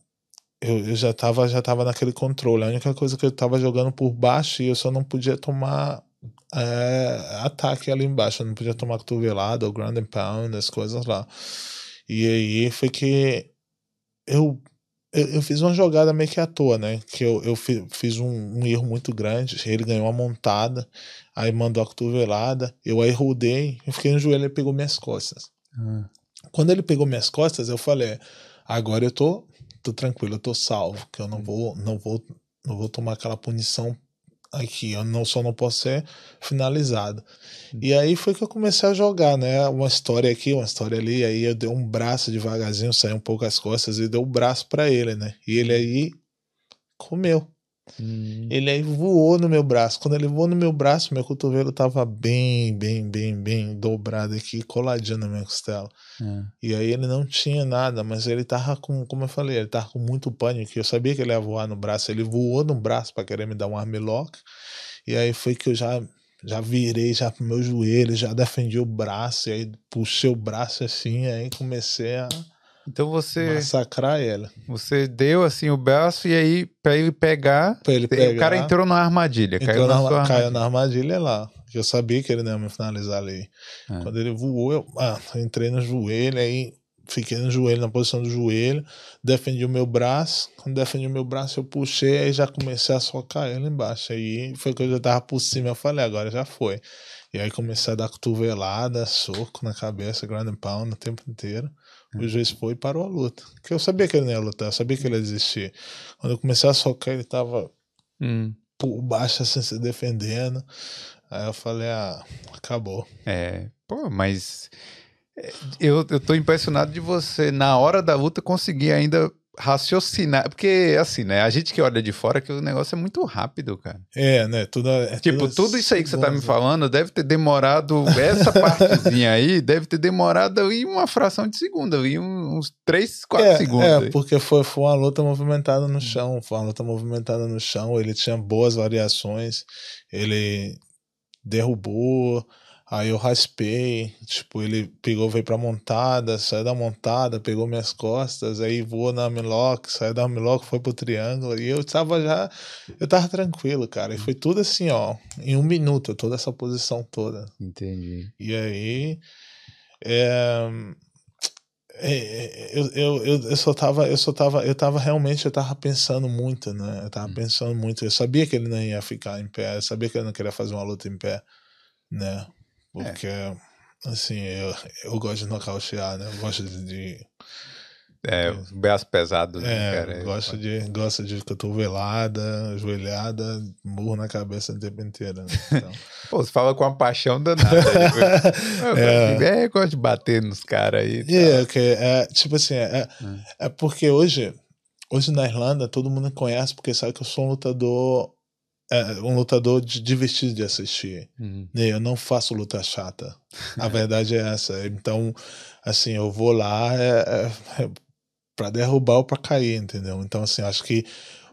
eu, eu já, tava, já tava naquele controle. A única coisa que eu tava jogando por baixo e eu só não podia tomar é, ataque ali embaixo. Não podia tomar cotovelada ou ground and pound, as coisas lá. E aí foi que eu eu, eu fiz uma jogada meio que à toa, né? Que eu, eu fi- fiz um, um erro muito grande. Ele ganhou uma montada, aí mandou a cotovelada. Eu aí rodei, eu fiquei no joelho, ele pegou minhas costas. Ah, Quando ele pegou minhas costas, eu falei: agora eu tô, tô tranquilo, eu tô salvo, que eu não vou, não vou, não vou tomar aquela punição aqui. Eu não só não posso ser finalizado. E aí foi que eu comecei a jogar, né? Uma história aqui, uma história ali. Aí eu dei um braço devagarzinho, saí um pouco as costas e dei o braço pra ele, né? E ele aí comeu. Hum, Ele aí voou no meu braço. Quando ele voou no meu braço, meu cotovelo tava bem, bem, bem, bem dobrado aqui, coladinho na minha costela. ah. E aí ele não tinha nada, mas ele tava com, como eu falei, ele tava com muito pânico. Eu sabia que ele ia voar no braço. Ele voou no braço para querer me dar um armlock. E aí foi que eu já já virei já pro meu joelho, já defendi o braço, e aí puxei o braço assim, aí comecei a Então você, massacrar ele. você deu assim o braço e aí pra ele pegar, Pra ele o cara pegar. entrou na armadilha, Entrou caiu na, na, sua caiu armadilha. na armadilha lá. Eu sabia que ele não ia me finalizar ali. Ah. Quando ele voou, eu, ah, eu entrei no joelho, aí fiquei no joelho, na posição do joelho, defendi o meu braço. Quando defendi o meu braço, eu puxei, aí já comecei a socar ele embaixo. Aí foi que eu já tava por cima, eu falei, agora já foi. E aí comecei a dar cotovelada, soco na cabeça, ground and pound o tempo inteiro. O juiz foi e parou a luta. Porque eu sabia que ele não ia lutar, eu sabia que ele ia desistir. Quando eu comecei a socar, ele tava Hum, por baixo assim, se defendendo. Aí eu falei, ah, acabou. é, pô, mas é, eu, eu tô impressionado de você, na hora da luta, conseguir ainda raciocinar. Porque, assim, né? A gente que olha de fora que o negócio é muito rápido, cara. É, né? Tudo, é tipo, tudo, isso aí que você tá me falando deve ter demorado. Essa partezinha aí deve ter demorado aí uma fração de segundo, ali, uns 3, 4 é, segundos. É, aí. porque foi, foi uma luta movimentada no chão. Foi uma luta movimentada no chão. Ele tinha boas variações. Ele derrubou Aí eu raspei, tipo, ele pegou, veio pra montada, saiu da montada, pegou minhas costas, aí voou na Miloc, saiu da Miloc, foi pro triângulo, e eu tava já, eu tava tranquilo, cara, e foi tudo assim, ó, em um minuto, toda essa posição toda. Entendi. E aí, é, é, eu, eu, eu, eu só tava, eu só tava, eu tava realmente, eu tava pensando muito, né, eu tava hum. pensando muito, eu sabia que ele não ia ficar em pé, eu sabia que ele não queria fazer uma luta em pé, né, porque, é. assim, eu, eu gosto de nocautear, né? Eu gosto de. é, os braços pesados, né, é, cara? Gosto de, gosto de cotovelada, joelhada, murro na cabeça o tempo inteiro. Né? Então... Pô, você fala com uma paixão danada. eu, é. É, eu gosto de bater nos caras aí. É, okay. é, tipo assim, é, é, é porque hoje, hoje na Irlanda todo mundo conhece porque sabe que eu sou um lutador é um lutador divertido de assistir. Uhum. Eu não faço luta chata. A verdade é essa. Então, assim, eu vou lá é, é, é para derrubar ou para cair, entendeu? Então, assim, acho que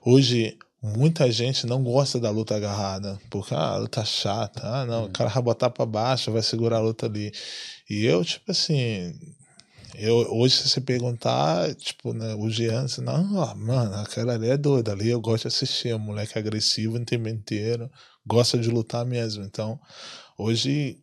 hoje muita gente não gosta da luta agarrada, porque ah, a luta chata, ah, não, uhum. o cara vai botar para baixo, vai segurar a luta ali. E eu, tipo assim, eu, hoje, se você perguntar, tipo, né, o Jean, você, não, ó, mano, aquela ali é doida, ali eu gosto de assistir, é um moleque agressivo o tempo inteiro, gosta de lutar mesmo. Então, hoje,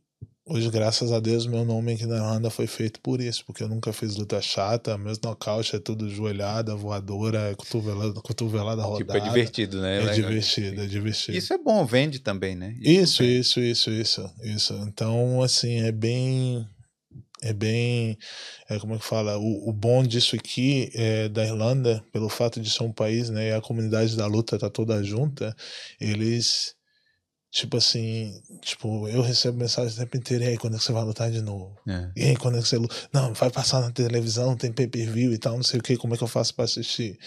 hoje, graças a Deus, meu nome aqui na Irlanda foi feito por isso, porque eu nunca fiz luta chata, meus nocaute é tudo joelhada, voadora, cotovelada, cotovelada rodada. Tipo, é divertido, né? É, é divertido, é divertido. Isso é bom, vende também, né? Isso, isso, isso, isso, isso, isso. Então, assim, é bem é bem, é, como é que fala, o, o bom disso aqui é, da Irlanda, pelo fato de ser um país, né, e a comunidade da luta tá toda junta, eles, tipo assim, tipo, eu recebo mensagem o tempo inteiro, e aí, quando é que você vai lutar de novo? É. E aí, quando é que você luta? Não, vai passar na televisão, tem pay-per-view e tal, não sei o que, como é que eu faço para assistir?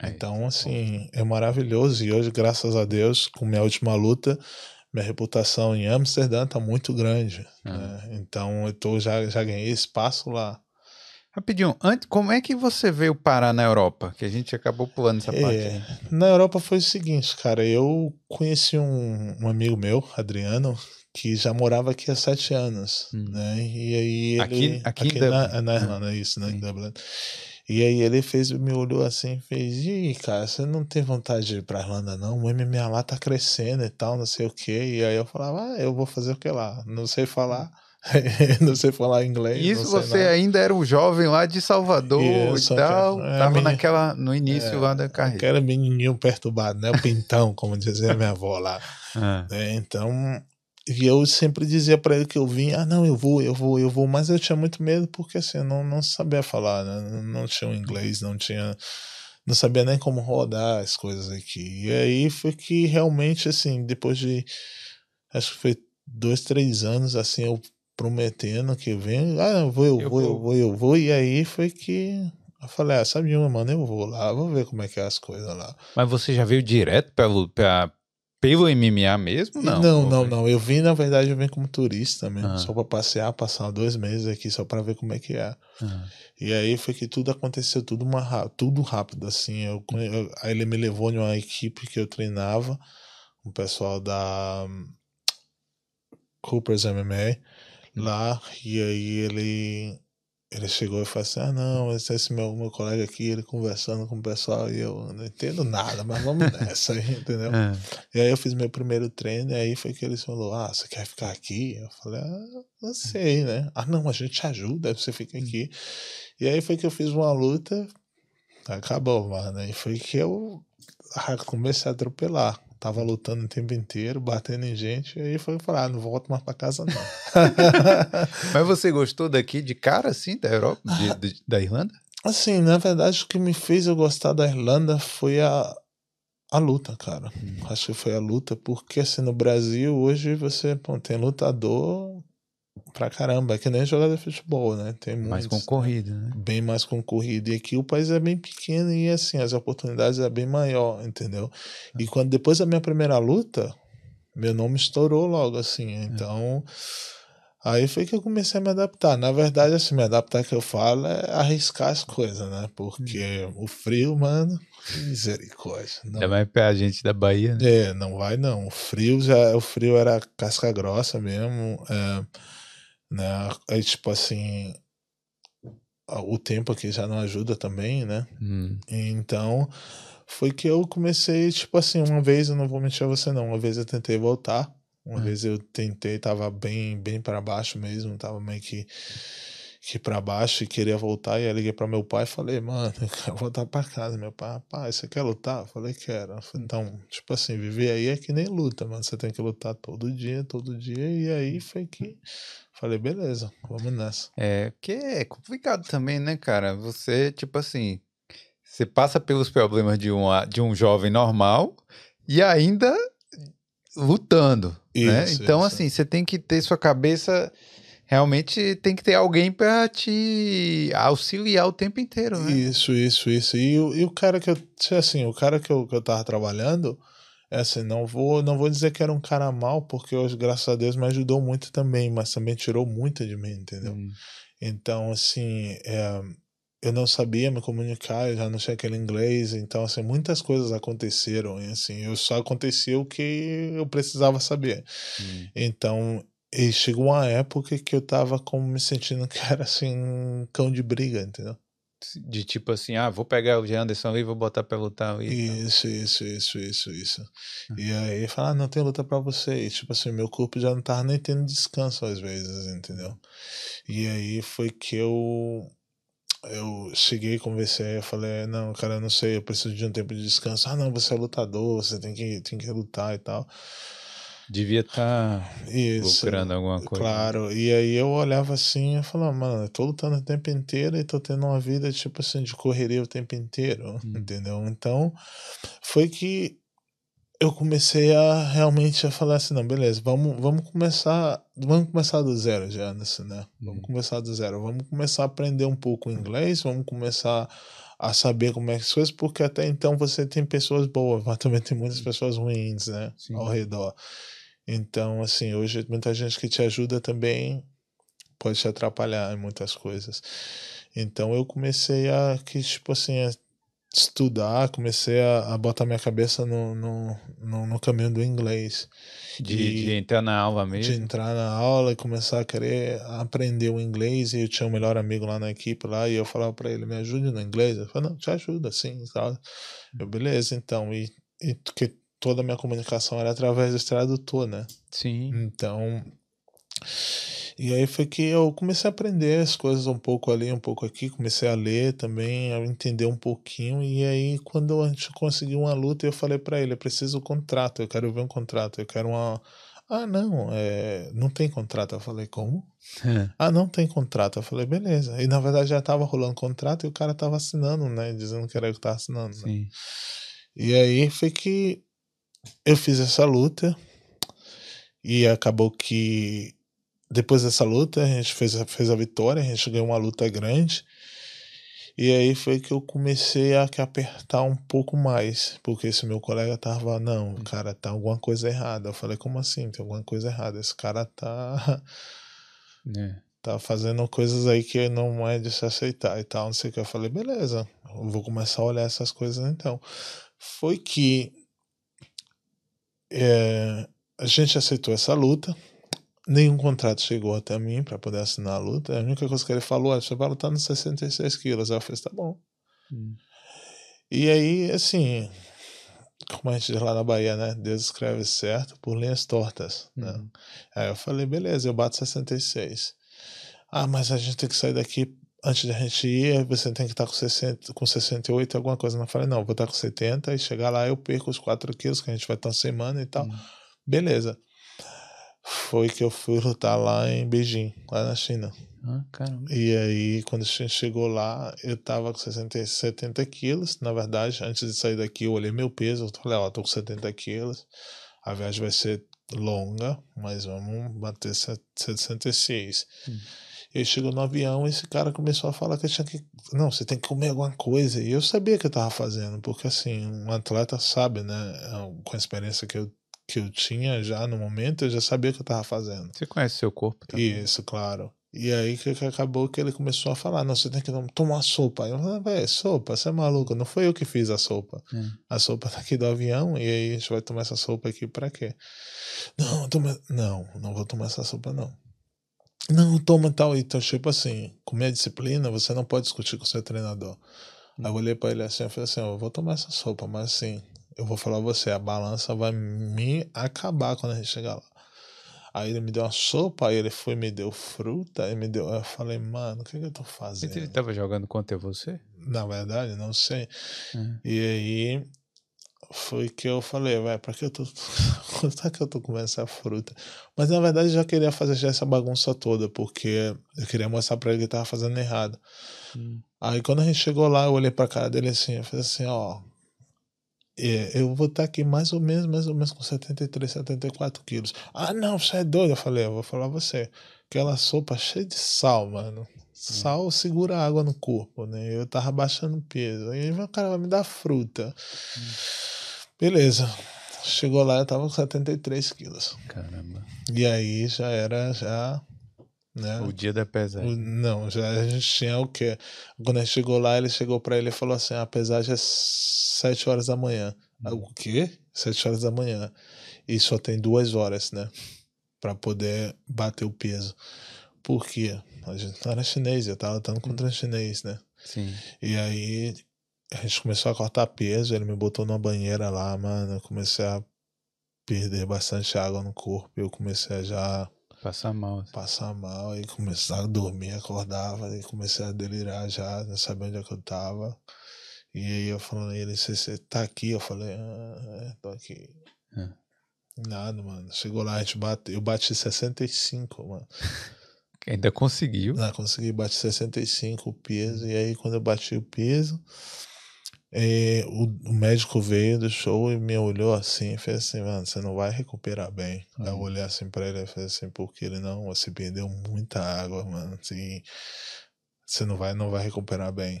É então, assim, é maravilhoso, e hoje, graças a Deus, com minha última luta, minha reputação em Amsterdã tá muito grande. Ah. Né? Então eu tô, já, já ganhei espaço lá. Rapidinho, antes, como é que você veio parar na Europa? Que a gente acabou pulando essa é, parte. Na Europa foi o seguinte, cara, eu conheci um, um amigo meu, Adriano, que já morava aqui há sete anos, hum. né? E aí ele aqui, aqui, aqui na, na Irlanda, ah. isso, né? Em Dublin. E aí ele fez, me olhou assim, fez, e cara, você não tem vontade de ir pra Irlanda, não? O MMA lá tá crescendo e tal, não sei o quê. E aí eu falava, ah, eu vou fazer o que lá? Não sei falar. não sei falar inglês. Isso você nada. ainda era um jovem lá de Salvador Isso, e tal. É, tava naquela, no início é, lá da carreira. Que era menininho perturbado, né? O pintão, como dizia minha avó lá. É. Então, e eu sempre dizia para ele que eu vinha, ah, não, eu vou, eu vou, eu vou, mas eu tinha muito medo porque assim, eu não, não sabia falar, né? não tinha o inglês, não tinha, não sabia nem como rodar as coisas aqui. E aí foi que realmente, assim, depois de, acho que foi dois, três anos, assim, eu prometendo que vem, ah, eu vou, eu, eu vou, vou, eu vou, eu vou, e aí foi que eu falei, ah, sabe uma, mano, eu vou lá, vou ver como é que é as coisas lá. Mas você já veio direto pra, pelo MMA mesmo? Não, não, não, não. Eu vim, na verdade, eu vim como turista mesmo, ah. só para passear, passar dois meses aqui só para ver como é que é. Ah. E aí foi que tudo aconteceu tudo uma tudo rápido assim. Eu, eu, aí ele me levou em uma equipe que eu treinava, um pessoal da um, Cooper's MMA lá, e aí ele ele chegou e falou assim: Ah, não, esse, esse meu, meu colega aqui, ele conversando com o pessoal, e eu não entendo nada, mas vamos nessa aí, entendeu? É. E aí eu fiz meu primeiro treino, e aí foi que ele falou: Ah, você quer ficar aqui? Eu falei: Ah, não sei, né? Ah, não, a gente te ajuda, você fica aqui. E aí foi que eu fiz uma luta, acabou, mano. E foi que eu comecei a atropelar tava lutando o tempo inteiro, batendo em gente, e aí foi falar, ah, não volto mais para casa não. Mas você gostou daqui de cara, assim, da Europa, de, de, da Irlanda? Assim, na verdade, o que me fez eu gostar da Irlanda foi a, a luta, cara. Hum. Acho que foi a luta, porque assim, no Brasil, hoje você pô, tem lutador pra caramba. É que nem jogador de futebol, né? Tem Mais muitos, concorrido, né? Bem mais concorrido. E aqui o país é bem pequeno e assim, as oportunidades é bem maior, entendeu? E quando depois da minha primeira luta, meu nome estourou logo, assim. Então. Aí foi que eu comecei a me adaptar. Na verdade, assim, me adaptar que eu falo é arriscar as coisas, né? Porque o frio, mano, misericórdia. Não. Ainda mais pra gente da Bahia, né? É, não vai não. O frio já, o frio era casca grossa mesmo. É, né? Aí, tipo assim, o tempo aqui já não ajuda também, né? Hum. Então, foi que eu comecei, tipo assim, uma vez, eu não vou mentir a você não, uma vez eu tentei voltar uma Ah. vez eu tentei, tava bem, bem para baixo mesmo, tava meio que, que para baixo e queria voltar. E aí liguei para meu pai e falei, mano, eu quero voltar para casa. Meu pai, pai, você quer lutar? Eu falei, quero. Então, tipo assim, viver aí é que nem luta, mano. Você tem que lutar todo dia, todo dia. E aí foi que falei, beleza, vamos nessa. É, porque é complicado também, né, cara? Você, tipo assim, você passa pelos problemas de um, de um jovem normal e ainda lutando, né? Isso, Então, isso. assim, você tem que ter sua cabeça. Realmente tem que ter alguém pra te auxiliar o tempo inteiro, né? Isso, isso, isso. E, o- e o cara que eu, assim, o cara que eu, que eu tava trabalhando, é assim, não vou, não vou dizer que era um cara mal, porque hoje, graças a Deus, me ajudou muito também, mas também tirou muito de mim, entendeu? Hum. Então, assim, é, eu não sabia me comunicar, eu já não tinha aquele inglês, então, assim, muitas coisas aconteceram, e assim, eu só acontecia o que eu precisava saber. Hum. Então, e chegou uma época que eu tava como me sentindo que era, assim, um cão de briga, entendeu? De tipo assim, ah, vou pegar o Anderson ali e vou botar pra lutar ali. Isso, isso, isso, isso, isso. E aí fala, ah, não tem luta pra você. E tipo assim, meu corpo já não tava nem tendo descanso às vezes, entendeu? E aí foi que eu eu cheguei, conversei, eu falei, não, cara, eu não sei, eu preciso de um tempo de descanso. Ah, não, você é lutador, você tem que, tem que lutar e tal. Devia estar Isso. lucrando alguma coisa. Claro, e aí eu olhava assim e falava, mano, eu tô lutando o tempo inteiro e tô tendo uma vida, tipo assim, de correria o tempo inteiro, Hum. entendeu? Então, foi que eu comecei a realmente a falar assim, não, beleza, vamos, vamos começar, vamos começar do zero, Janice, né? Vamos Hum. começar do zero, vamos começar a aprender um pouco inglês, vamos começar a saber como é que as coisas, porque até então você tem pessoas boas, mas também tem muitas pessoas ruins, né, Sim. ao redor. Então, assim, hoje muita gente que te ajuda também pode te atrapalhar em muitas coisas. Então eu comecei a que tipo assim a estudar, comecei a, a botar minha cabeça no, no, no, no caminho do inglês, De, E- de entrar na aula de mesmo. entrar na aula e começar a querer aprender o inglês. E eu tinha um melhor amigo lá na equipe lá e eu falava para ele, me ajude no inglês. Ele falou, não, te ajuda, sim, tal. Eu, beleza, então. E, e que toda a minha comunicação era através desse tradutor, né? Sim. Então. E aí foi que eu comecei a aprender as coisas um pouco ali, um pouco aqui, comecei a ler também, a entender um pouquinho. E aí, quando a gente conseguiu uma luta, eu falei para ele: eu preciso um contrato, eu quero ver um contrato, eu quero uma. Ah, não, é... não tem contrato. Eu falei: como? Ah, não tem contrato. Eu falei: beleza. E na verdade já tava rolando contrato e o cara tava assinando, né? Dizendo que era eu que tava assinando. Né? Sim. E aí foi que eu fiz essa luta e acabou que depois dessa luta a gente fez, a- fez a vitória, a gente ganhou uma luta grande. E aí foi que eu comecei a que apertar um pouco mais, porque esse meu colega tava, não, cara, tá alguma coisa errada. Eu falei, como assim? Tem alguma coisa errada. Esse cara tá É. tá fazendo coisas aí que não é de se aceitar e tal, não sei o que. Eu falei, beleza, eu vou começar a olhar essas coisas então. Foi que é, a gente aceitou essa luta, nenhum contrato chegou até mim para poder assinar a luta. A única coisa que ele falou é: você vai lutar nos 66 quilos. Aí eu falei: tá bom. Hum. E aí, assim, como a gente diz lá na Bahia, né? Deus escreve certo por linhas tortas, né? Uhum. Aí eu falei, beleza, eu bato 66. Ah, mas a gente tem que sair daqui antes da gente ir, você tem que estar com, 60, com 68, alguma coisa. Eu falei, não, vou estar com 70 e chegar lá eu perco os 4 quilos, que a gente vai estar uma semana e tal. Hum. Beleza. Foi que eu fui lutar lá em Beijing, lá na China. Ah, caramba. E aí, quando a gente chegou lá, eu tava com 60, 70 quilos. Na verdade, antes de sair daqui, eu olhei meu peso. Eu falei, ó, tô com 70 quilos. A viagem vai ser longa, mas vamos bater 66. Hum. Ele chegou no avião e esse cara começou a falar que eu tinha que. Não, você tem que comer alguma coisa. E eu sabia que eu tava fazendo, porque assim, um atleta sabe, né? Com a experiência que eu, que eu tinha já no momento, eu já sabia o que eu tava fazendo. Você conhece seu corpo também? Isso, claro. E aí que, acabou que ele começou a falar, não, você tem que tomar sopa. Eu falei, velho, sopa, você é maluco, não foi eu que fiz a sopa. Hum. A sopa tá aqui do avião, e aí a gente vai tomar essa sopa aqui pra quê? Não, toma... não, não vou tomar essa sopa, não. Não, toma tal. Então, tipo assim, com minha disciplina, você não pode discutir com o seu treinador. Aí eu olhei pra ele assim, eu falei assim, eu vou tomar essa sopa, mas assim, eu vou falar a você, a balança vai me acabar quando a gente chegar lá. Aí ele me deu uma sopa, aí ele foi me deu fruta, aí me deu. Eu falei, mano, o que, que eu tô fazendo? Ele tava jogando contra você? Na verdade, não sei. Uhum. E aí foi que eu falei, vai, pra que eu tô. É que eu tô comendo essa fruta? Mas na verdade eu já queria fazer já essa bagunça toda, porque eu queria mostrar pra ele que ele tava fazendo errado. Hum. Aí quando a gente chegou lá, eu olhei pra cara dele assim, eu falei assim, ó. É, eu vou estar aqui mais ou menos, mais ou menos com 73, 74 quilos. Ah, não, você é doido. Eu falei, eu vou falar você. Aquela sopa cheia de sal, mano. Sal segura água no corpo, né? Eu tava baixando peso. Aí o cara vai me dar fruta. Beleza. Chegou lá, eu tava com 73 quilos. Caramba. E aí já era, já. Né? O dia da pesagem. Não, já a gente tinha o quê? Quando a gente chegou lá, ele chegou pra ele e falou assim: a pesagem é 7 horas da manhã. Aí, O quê? 7 horas da manhã. E só tem duas horas, né? Pra poder bater o peso. Por quê? A gente não era chinês, eu tava lutando contra chinês, né? Sim. E aí a gente começou a cortar peso, ele me botou numa banheira lá, mano. Eu comecei a perder bastante água no corpo. Eu comecei a já Passar mal. assim. passar mal e começar a dormir, acordava e comecei a delirar já, não sabia onde é que eu tava. E aí eu falando, ele, você, tá aqui? Eu falei, ah, é, tô aqui. É. Nada, mano. Chegou lá, a gente bate, eu bati 65, mano. Ainda conseguiu. Não, consegui bater 65 o peso. E aí, quando eu bati o peso, eh, o, o médico veio do show e me olhou assim e fez assim: Mano, você não vai recuperar bem. Aí eu Uhum. olhei assim pra ele e falei assim: Porque ele não, você perdeu muita água, mano. Assim, você não vai, não vai recuperar bem.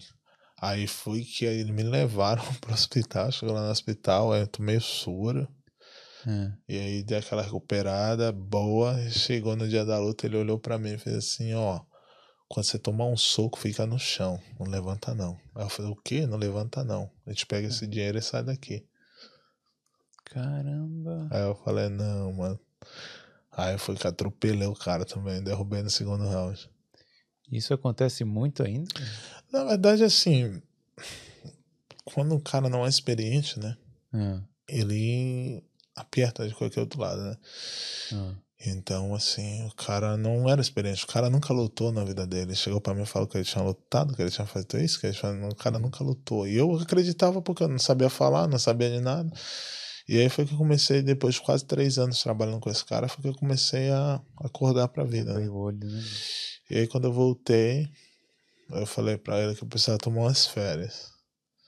Aí fui que aí me levaram pro hospital. Chegou lá no hospital, aí eu tomei soro. É. E aí deu aquela recuperada boa. e Chegou no dia da luta, ele olhou pra mim e fez assim, ó. Quando você tomar um soco, fica no chão. Não levanta, não. Aí eu falei, o quê? Não levanta, não. A gente pega esse dinheiro e sai daqui. Caramba. Aí eu falei, não, mano. Aí eu fui que atropelei o cara também, derrubei no segundo round. Isso acontece muito ainda? Na verdade, assim, quando o cara não é experiente, né? Ah, Ele aperta de qualquer outro lado, né? ah. Então, assim, o cara não era experiente. O cara nunca lutou na vida dele. Ele chegou pra mim e falou que ele tinha lutado, que ele tinha feito isso, que ele tinha... o cara nunca lutou. E eu acreditava porque eu não sabia falar, não sabia de nada. E aí foi que eu comecei, depois de quase três anos trabalhando com esse cara, foi que eu comecei a acordar pra vida. Né? o olho, né? E aí quando eu voltei, eu falei pra ele que eu precisava tomar umas férias.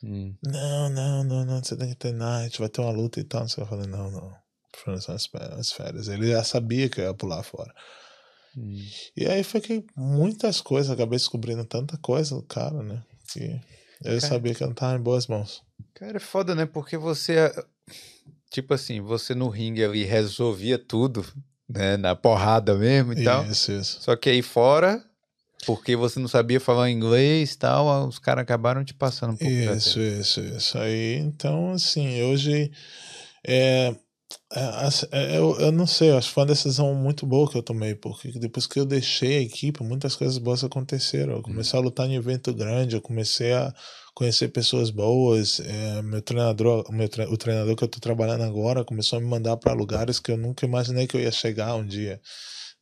Hum. Não, não, não, não, você tem que treinar, a gente vai ter uma luta e tal. Eu falei, não, não. Foram só as fé- as férias. Ele já sabia que eu ia pular fora. Hum. E aí foi que muitas coisas, acabei descobrindo tanta coisa do cara, né? Que eu Cara. sabia que eu não tava em boas mãos. Cara, é foda, né? Porque você, tipo assim, você no ringue ali resolvia tudo, né? Na porrada mesmo e tal. Isso, isso. Só que aí fora, porque você não sabia falar inglês e tal, os caras acabaram te passando um pouco Isso, isso, isso. Aí, então, assim, hoje. É, é, é, eu, eu não sei, eu acho que foi uma decisão muito boa que eu tomei, porque depois que eu deixei a equipe, muitas coisas boas aconteceram. Eu comecei a lutar em evento grande, eu comecei a conhecer pessoas boas. é, meu treinador, o, meu, tre- o treinador que eu tô trabalhando agora começou a me mandar para lugares que eu nunca imaginei que eu ia chegar um dia.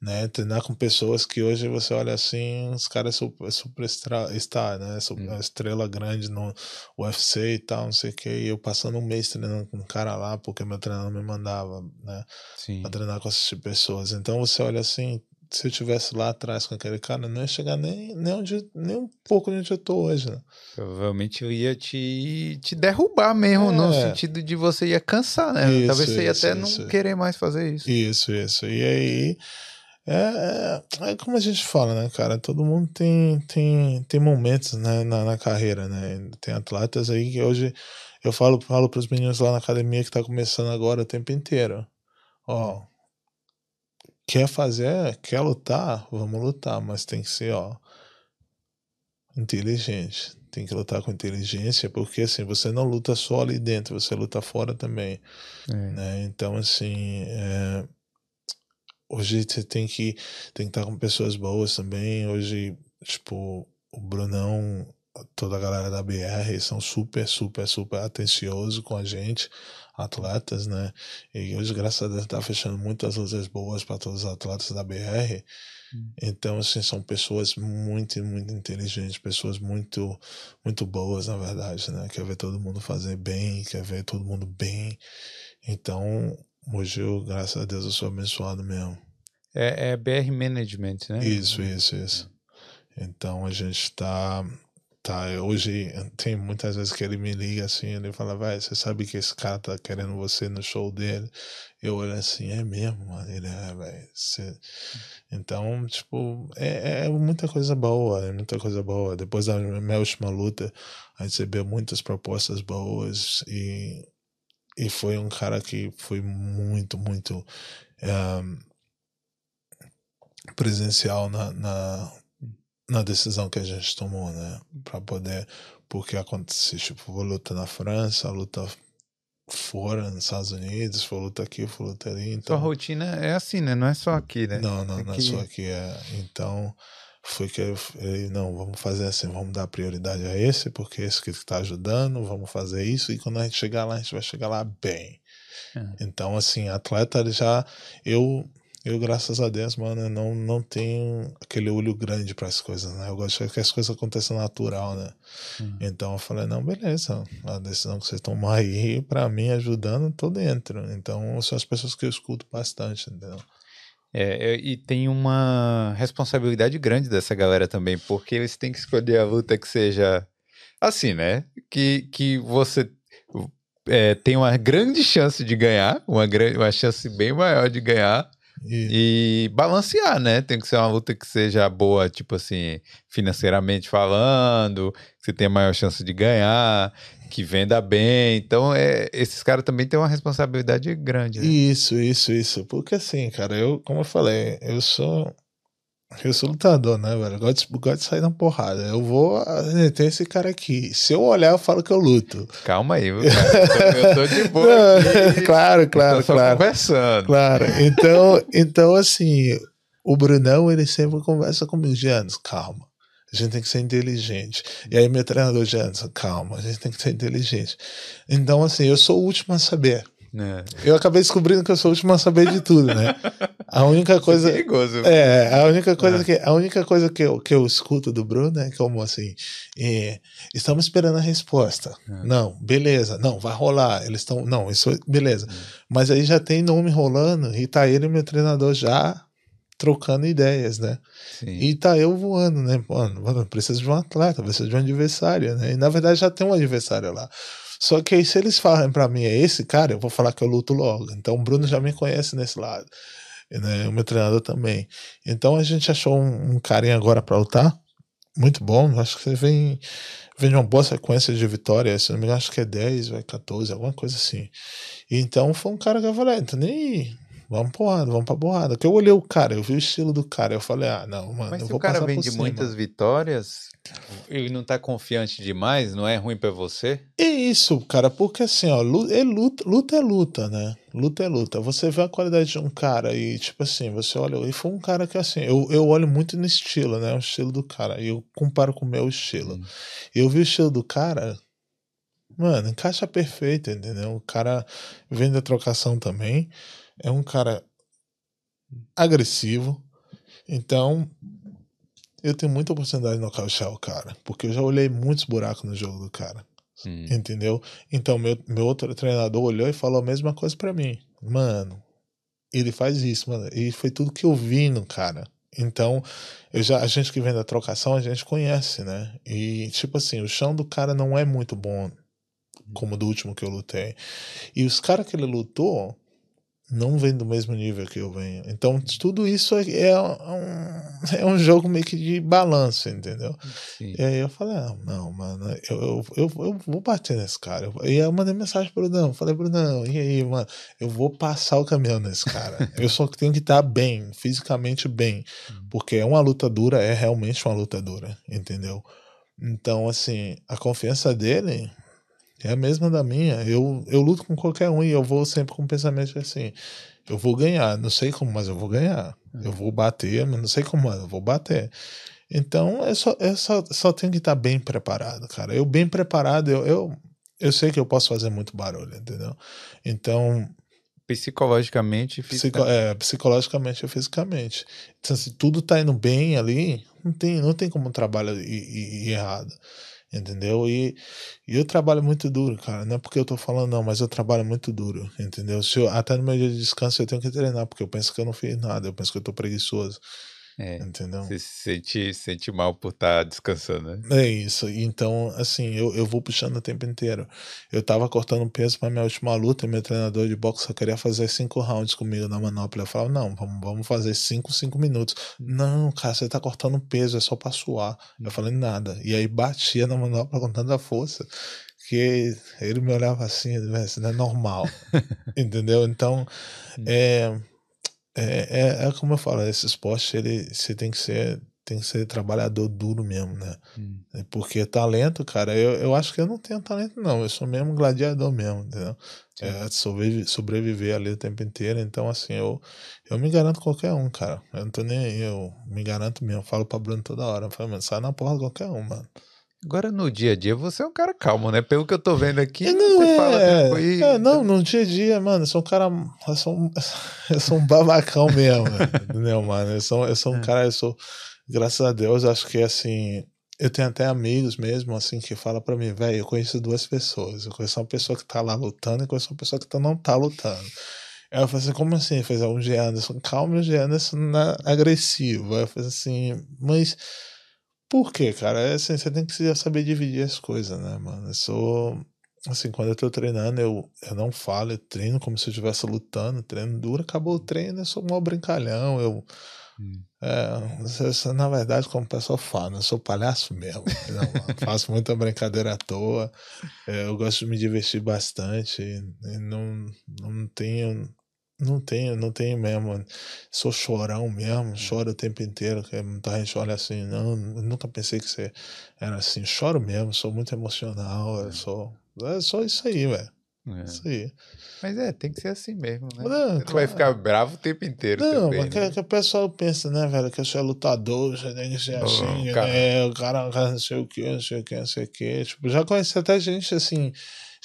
Né, treinar com pessoas que hoje você olha assim, os caras super, super estra- star, né? Super, Hum. estrela grande no UFC e tal, não sei o que. E eu passando um mês treinando com um cara lá, porque meu treinador me mandava, né? Sim. Pra treinar com essas pessoas. Então você olha assim, se eu tivesse lá atrás com aquele cara, não ia chegar nem, nem, onde, nem um pouco onde eu tô hoje, né? Provavelmente eu ia te, te derrubar mesmo, é. no sentido de você ia cansar, né? Isso, Talvez você ia até isso. não querer mais fazer isso. Isso, isso. E aí. É, é, é, como a gente fala, né, cara? Todo mundo tem, tem, tem momentos né, na, na carreira, né? Tem atletas aí que hoje eu falo, falo para os meninos lá na academia que tá começando agora o tempo inteiro. Ó, quer fazer, quer lutar, vamos lutar, mas tem que ser, ó, inteligente. Tem que lutar com inteligência, porque assim, você não luta só ali dentro, você luta fora também. É. Né? Então, assim, é, hoje você tem que, tem que estar com pessoas boas também. Hoje, tipo, o Brunão, toda a galera da BR são super, super, super atenciosos com a gente atletas, né? E hoje, graças a Deus, está fechando muitas lutas boas para todos os atletas da BR. Hum. Então, assim, são pessoas muito, muito inteligentes, pessoas muito, muito boas, na verdade, né? Quer ver todo mundo fazer bem, quer ver todo mundo bem. Então, hoje eu, graças a Deus, eu sou abençoado mesmo. É, é BR Management, né? Isso, isso, isso. Então, a gente está Tá, hoje tem muitas vezes que ele me liga assim, ele fala, vai, você sabe que esse cara tá querendo você no show dele. Eu olho assim, é mesmo, mano. Ele é, velho. Você... Então, tipo, é, é, muita coisa boa, é muita coisa boa. Depois da minha última luta, a gente recebeu muitas propostas boas e, e foi um cara que foi muito, muito um, presencial na, na na decisão que a gente tomou, né? Para poder, porque aconteceu, tipo, vou lutar na França, luta fora nos Estados Unidos, for luta aqui, for luta ali. Então... Sua rotina é assim, né? Não é só aqui, né? Não, não, aqui... não é só aqui. É. Então, foi que eu falei, não, vamos fazer assim, vamos dar prioridade a esse, porque esse que está ajudando, vamos fazer isso, e quando a gente chegar lá, a gente vai chegar lá bem. É. Então, assim, atleta já, eu eu, graças a Deus, mano, não, não tenho aquele olho grande para as coisas, né? Eu gosto que as coisas aconteçam natural, né? Hum. Então eu falei, não, beleza, a decisão que vocês tomar aí, para mim, ajudando, tô dentro. Então são as pessoas que eu escuto bastante, entendeu? É, e tem uma responsabilidade grande dessa galera também, porque eles têm que escolher a luta que seja assim, né? Que, que você é, tem uma grande chance de ganhar, uma, grande, uma chance bem maior de ganhar, e balancear, né? Tem que ser uma luta que seja boa, tipo assim, financeiramente falando, que você tenha maior chance de ganhar, que venda bem. Então, é, esses caras também têm uma responsabilidade grande. Né? Isso, isso, isso. Porque assim, cara, eu, como eu falei, eu sou eu sou lutador, né, velho? Eu gosto, de, gosto de sair na porrada. Eu vou. Tem esse cara aqui. Se eu olhar, eu falo que eu luto. Calma aí, cara. Eu tô de boa. Não, claro, claro, claro. conversando. Claro. Então, então, assim, o Brunão, ele sempre conversa comigo. Giannis, calma. A gente tem que ser inteligente. E aí, meu treinador, Giannis, calma. A gente tem que ser inteligente. Então, assim, eu sou o último a saber. É. Eu acabei descobrindo que eu sou o último a saber de tudo, né? A única coisa. É, perigoso. é a única coisa é. que a única coisa que eu, que eu escuto do Bruno é como assim, é, estamos esperando a resposta. É. Não, beleza, não, vai rolar. Eles estão, não, isso beleza. É. Mas aí já tem nome rolando e tá ele e meu treinador já trocando ideias, né? Sim. E tá eu voando, né? Mano, precisa de um atleta, precisa de um adversário, né? E na verdade já tem um adversário lá. Só que aí, se eles falarem para mim, é esse cara, eu vou falar que eu luto logo. Então, o Bruno já me conhece nesse lado. Né? O meu treinador também. Então, a gente achou um, um carinha agora para lutar. Muito bom. Acho que você vem, vem de uma boa sequência de vitórias. Se não me engano, acho que é 10 ou é 14, alguma coisa assim. Então, foi um cara que eu falei, ah, nem vamos porrada, vamos pra porrada. Que eu olhei o cara, eu vi o estilo do cara, eu falei, ah, não, mano, Mas eu vou o cara vem de muitas vitórias, ele não tá confiante demais, não é ruim para você? É isso, cara, porque assim, ó, é luta, luta é luta, né? Luta é luta. Você vê a qualidade de um cara e, tipo assim, você olha, e foi um cara que, assim, eu, eu olho muito no estilo, né? O estilo do cara, e eu comparo com o meu estilo. Hum. Eu vi o estilo do cara, mano, encaixa perfeito, entendeu? O cara vem da trocação também é um cara agressivo. Então, eu tenho muita oportunidade de nocautear o cara, porque eu já olhei muitos buracos no jogo do cara. Hum. Entendeu? Então, meu, meu outro treinador olhou e falou a mesma coisa para mim. Mano, ele faz isso, mano. E foi tudo que eu vi no cara. Então, eu já, a gente que vem da trocação, a gente conhece, né? E, tipo assim, o chão do cara não é muito bom, como do último que eu lutei. E os caras que ele lutou, não vem do mesmo nível que eu venho. Então, tudo isso é, é, um, é um jogo meio que de balanço, entendeu? Sim. E aí eu falei, ah, não, mano, eu, eu, eu, eu, vou bater nesse cara. E aí eu mandei mensagem pro Brunão, falei, Brunão, e aí, mano, eu vou passar o caminhão nesse cara. eu só tenho que estar bem, fisicamente bem, hum. porque é uma luta dura, é realmente uma luta dura, entendeu? Então, assim, a confiança dele é a mesma da minha. Eu, eu luto com qualquer um e eu vou sempre com o pensamento assim: eu vou ganhar, não sei como, mas eu vou ganhar. É. Eu vou bater, mas não sei como, mas eu vou bater. Então, eu só, eu só, só tenho que estar bem preparado, cara. Eu bem preparado, eu, eu, eu sei que eu posso fazer muito barulho, entendeu? Então. Psicologicamente Psico, é, psicologicamente e fisicamente. Então, se tudo tá indo bem ali, não tem, não tem como trabalhar e, e, e errado entendeu? E, e eu trabalho muito duro, cara. Não é porque eu tô falando, não, mas eu trabalho muito duro, entendeu? Se eu, até no meu dia de descanso eu tenho que treinar, porque eu penso que eu não fiz nada, eu penso que eu tô preguiçoso. É, entendeu? Você se sente, sente mal por estar tá descansando, né? É isso. Então, assim, eu, eu vou puxando o tempo inteiro. Eu tava cortando peso para minha última luta e meu treinador de boxe só queria fazer cinco rounds comigo na manopla. Eu falava, não, vamos, vamos fazer cinco, cinco minutos. Não, cara, você tá cortando peso, é só pra suar. Eu falei, nada. E aí batia na manopla com tanta força que ele me olhava assim, isso não é normal. entendeu? Então, é é, é, é, como eu falo, esse esporte ele, você tem que ser tem que ser trabalhador duro mesmo, né? Hum. É porque talento, cara, eu, eu acho que eu não tenho talento, não. Eu sou mesmo gladiador mesmo, entendeu? É, sobreviver, sobreviver ali o tempo inteiro. Então, assim, eu, eu me garanto qualquer um, cara. Eu não tô nem aí, eu me garanto mesmo. Eu falo pra Bruno toda hora. Eu falo, mano, sai na porra de qualquer um, mano. Agora, no dia a dia, você é um cara calmo, né? Pelo que eu tô vendo aqui, é, não, é, fala É, não, no dia a dia, mano, eu sou um cara. Eu sou um, eu sou um babacão mesmo, entendeu, mano? Eu sou, eu sou um é. cara, eu sou. Graças a Deus, acho que assim. Eu tenho até amigos mesmo, assim, que falam pra mim, velho, eu conheço duas pessoas. Eu conheço uma pessoa que tá lá lutando e conheço uma pessoa que tá, não tá lutando. Aí eu falei assim, como assim? Fez um G. Anderson, calma, o G. Anderson não é agressivo. Aí eu falei assim, mas por quê, cara? É assim, você tem que saber dividir as coisas, né, mano? Eu sou. Assim, quando eu tô treinando, eu, eu não falo, eu treino como se eu estivesse lutando, treino duro, acabou o treino, eu sou um brincalhão, eu. Hum. É, na verdade, como o pessoal fala, eu sou palhaço mesmo. Não, faço muita brincadeira à toa. É, eu gosto de me divertir bastante. Não, não tenho não tenho, não tenho mesmo. Sou chorão mesmo, choro o tempo inteiro. Muita gente olha assim, não, nunca pensei que você era assim. Choro mesmo, sou muito emocional. É. sou. É só isso aí, velho. É. Isso aí. Mas é, tem que ser assim mesmo, né? Não, você vai ficar bravo o tempo inteiro. Não, também, mas né? que, que o pessoal pensa, né, velho, que eu sou lutador, você tem que ser oh, assim, cara. né? O cara, o cara não sei o que, não sei o que, não sei o que. Tipo, já conheci até gente assim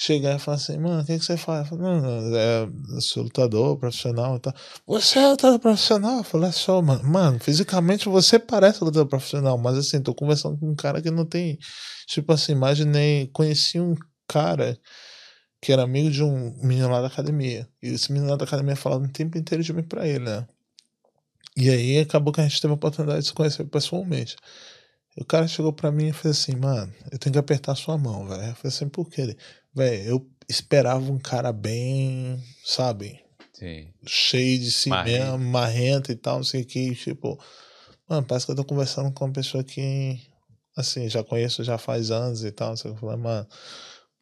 chegar e falar assim, mano, o que, que você faz? Falo, não, é, eu sou lutador profissional e tal. Você é lutador profissional? Eu falei, é só, mano. Mano, fisicamente você parece lutador profissional, mas assim, tô conversando com um cara que não tem. Tipo assim, imaginei, conheci um cara que era amigo de um menino lá da academia. E esse menino lá da academia falava o tempo inteiro de mim pra ele, né? E aí acabou que a gente teve a oportunidade de se conhecer pessoalmente. O cara chegou pra mim e fez assim, mano, eu tenho que apertar sua mão, velho. Eu falei assim, por quê? Velho, eu esperava um cara bem, sabe? Sim. Cheio de si marrento. mesmo, marrento e tal, não sei o que. Tipo, mano, parece que eu tô conversando com uma pessoa que, assim, já conheço já faz anos e tal. Não sei o que. Eu falei, mano,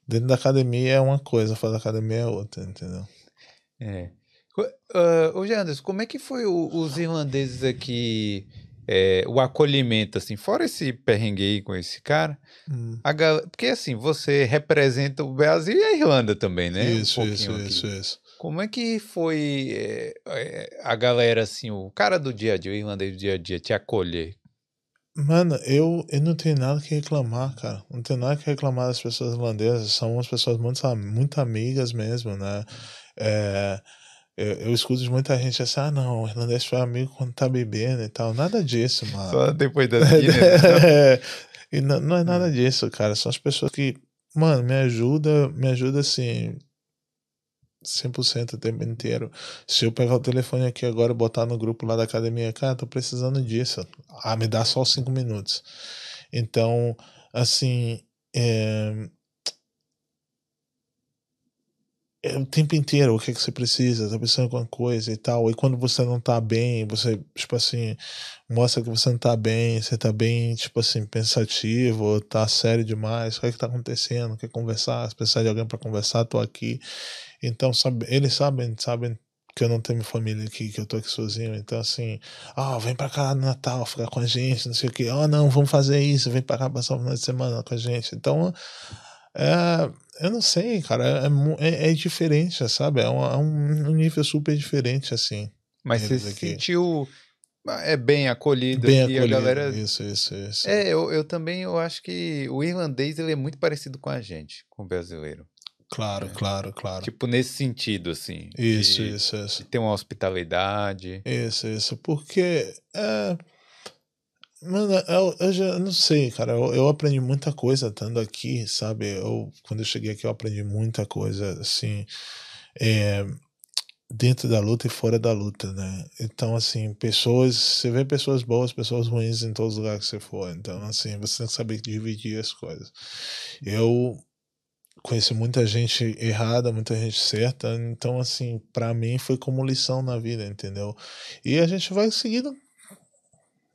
dentro da academia é uma coisa, fora da academia é outra, entendeu? É. Uh, ô, Janderson, como é que foi o, os irlandeses aqui é, o acolhimento, assim, fora esse perrengue aí com esse cara, hum. a porque assim, você representa o Brasil e a Irlanda também, né? Isso, um isso, aqui. isso, isso. Como é que foi é, é, a galera, assim, o cara do dia a dia, o irlandês do dia a dia, te acolher? Mano, eu, eu não tenho nada que reclamar, cara. Não tenho nada que reclamar das pessoas irlandesas. São umas pessoas muito, muito amigas mesmo, né? É, eu, eu escuto de muita gente assim, ah, não, o irlandês foi amigo quando tá bebendo e tal. Nada disso, mano. Só depois da vida. Né? é, e não, não é nada disso, cara. São as pessoas que, mano, me ajuda, me ajuda assim. 100% o tempo inteiro. Se eu pegar o telefone aqui agora e botar no grupo lá da academia, cara, tô precisando disso. Ah, me dá só cinco minutos. Então, assim, é, é o tempo inteiro o que, é que você precisa, tá precisando de alguma coisa e tal. E quando você não tá bem, você, tipo assim, mostra que você não tá bem, você tá bem, tipo assim, pensativo, tá sério demais, o que é que tá acontecendo, quer conversar, se precisar de alguém para conversar, tô aqui. Então, sabe, eles sabem, sabem que eu não tenho família aqui, que eu tô aqui sozinho. Então, assim, ah, vem pra cá no Natal, ficar com a gente, não sei o que. Ah, não, vamos fazer isso, vem pra cá passar o final de semana com a gente. Então, é, eu não sei, cara, é, é, é diferente, sabe? É um, é um nível super diferente, assim. Mas você se sentiu é bem acolhido bem acolhido, a galera isso isso isso é eu, eu também eu acho que o irlandês ele é muito parecido com a gente com o brasileiro claro é. claro claro tipo nesse sentido assim isso de, isso isso de ter uma hospitalidade isso isso porque é Mano, eu, eu já não sei, cara. Eu, eu aprendi muita coisa estando aqui, sabe? Eu, quando eu cheguei aqui, eu aprendi muita coisa, assim, é, dentro da luta e fora da luta, né? Então, assim, pessoas. Você vê pessoas boas, pessoas ruins em todos os lugares que você for. Então, assim, você tem que saber dividir as coisas. Eu conheci muita gente errada, muita gente certa. Então, assim, para mim foi como lição na vida, entendeu? E a gente vai seguindo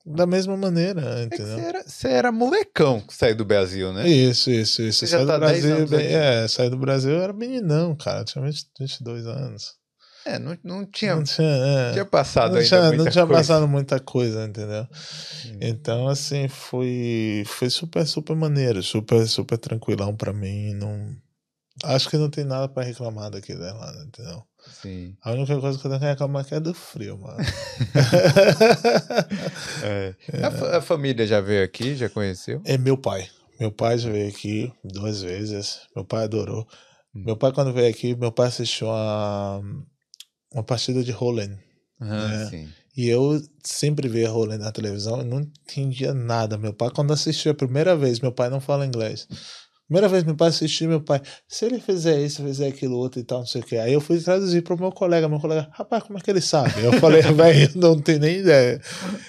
da mesma maneira, é entendeu? Você era, você era molecão que saiu do Brasil, né? Isso, isso, isso. Você do tá Brasil, bem, é, saí do Brasil, eu era meninão, cara, tinha 22 anos. É, não, não tinha, não tinha, é, tinha passado não tinha, Não tinha coisa. passado muita coisa, entendeu? Hum. Então, assim, foi, foi super, super maneiro, super, super tranquilão pra mim, não... Acho que não tem nada para reclamar daqui da Irlanda, entendeu? Sim. A única coisa que eu tenho que reclamar é do frio, mano. é. É. A, a, família já veio aqui, já conheceu? É meu pai. Meu pai já veio aqui duas vezes. Meu pai adorou. Hum. Meu pai, quando veio aqui, meu pai assistiu a, uma partida de Roland. Ah, né? E eu sempre via Roland na televisão e não entendia nada. Meu pai, quando assistiu a primeira vez, meu pai não fala inglês. Primeira vez meu pai assistiu, meu pai, se ele fizer isso, fizer aquilo outro e tal, não sei o que. Aí eu fui traduzir para o meu colega, meu colega, rapaz, como é que ele sabe? Eu falei, velho, não tenho nem ideia.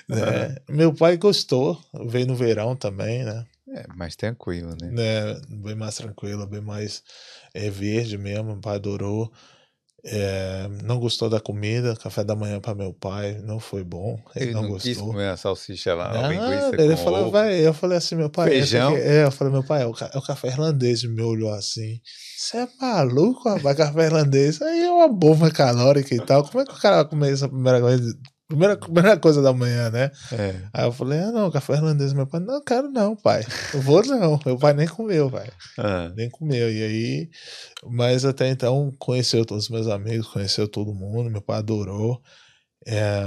Né? Meu pai gostou, veio no verão também, né? É, mais tranquilo, né? né? Bem mais tranquilo, bem mais é, verde mesmo, meu pai adorou. É, não gostou da comida, café da manhã para meu pai, não foi bom. Ele, ele não, não gostou. quis comer a salsicha lá, linguiça ele falou, vai, eu falei assim, meu pai, feijão. É, eu falei, meu pai, é o, é o café irlandês, me olhou assim. Você é maluco, rapaz, café irlandês? Aí é uma bomba calórica e tal. Como é que o cara vai comer essa primeira coisa Primeira, primeira coisa da manhã, né? É. Aí eu falei, ah, não, café irlandês. Meu pai, não, quero não, pai. Eu vou não. Meu pai nem comeu, pai. Ah. Nem comeu. E aí, mas até então conheceu todos os meus amigos, conheceu todo mundo. Meu pai adorou. É,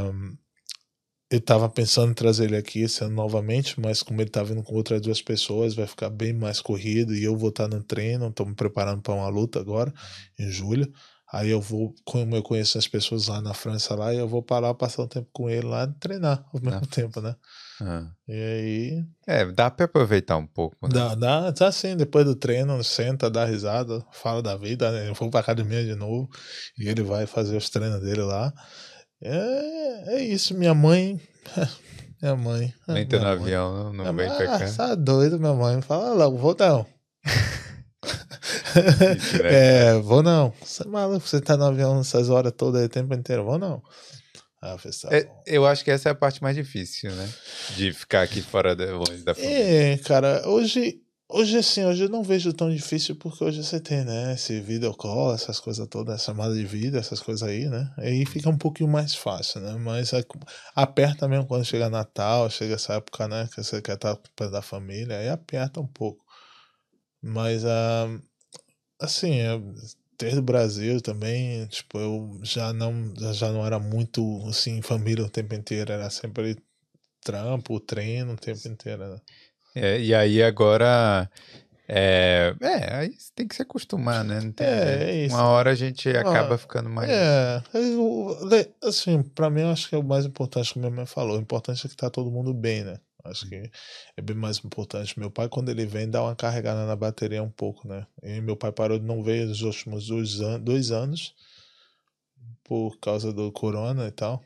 eu tava pensando em trazer ele aqui ano novamente, mas como ele tá vindo com outras duas pessoas, vai ficar bem mais corrido e eu vou estar tá no treino. Estou me preparando para uma luta agora, em julho. Aí eu vou, como eu conheço as pessoas lá na França lá, eu vou parar, passar um tempo com ele lá e treinar ao mesmo ah. tempo, né? Ah. E aí. É, dá pra aproveitar um pouco, né? Dá, dá, tá assim, depois do treino, senta, dá risada, fala da vida, né? Eu vou pra academia de novo e ele vai fazer os treinos dele lá. É, é isso, minha mãe. minha mãe. Nem tá no avião, não, não vem pra cá. Tá doido, minha mãe. Fala logo, vou Né? é, vou não. Você é maluco, você tá no avião essas horas todas, o tempo inteiro, vou não. Ah, é, eu acho que essa é a parte mais difícil, né? De ficar aqui fora da, longe da família. É, cara, hoje, hoje assim, hoje eu não vejo tão difícil porque hoje você tem, né? Esse video call, essas coisas todas, chamada de vida, essas coisas aí, né? Aí fica um pouquinho mais fácil, né? Mas é, aperta mesmo quando chega Natal, chega essa época, né? Que você quer estar perto da família, aí aperta um pouco. Mas uh, assim, desde o Brasil também, tipo, eu já não, já não era muito, assim, família o tempo inteiro, era sempre trampo, treino o tempo inteiro, né? É, e aí agora, é, é, aí tem que se acostumar, né? Tem, é, é isso. Uma hora a gente acaba ficando mais... É, assim, pra mim eu acho que é o mais importante que minha mãe falou, o importante é que tá todo mundo bem, né? Acho que é bem mais importante. Meu pai, quando ele vem, dá uma carregada na bateria um pouco, né? E meu pai parou de não ver nos últimos dois, an dois anos por causa do corona e tal.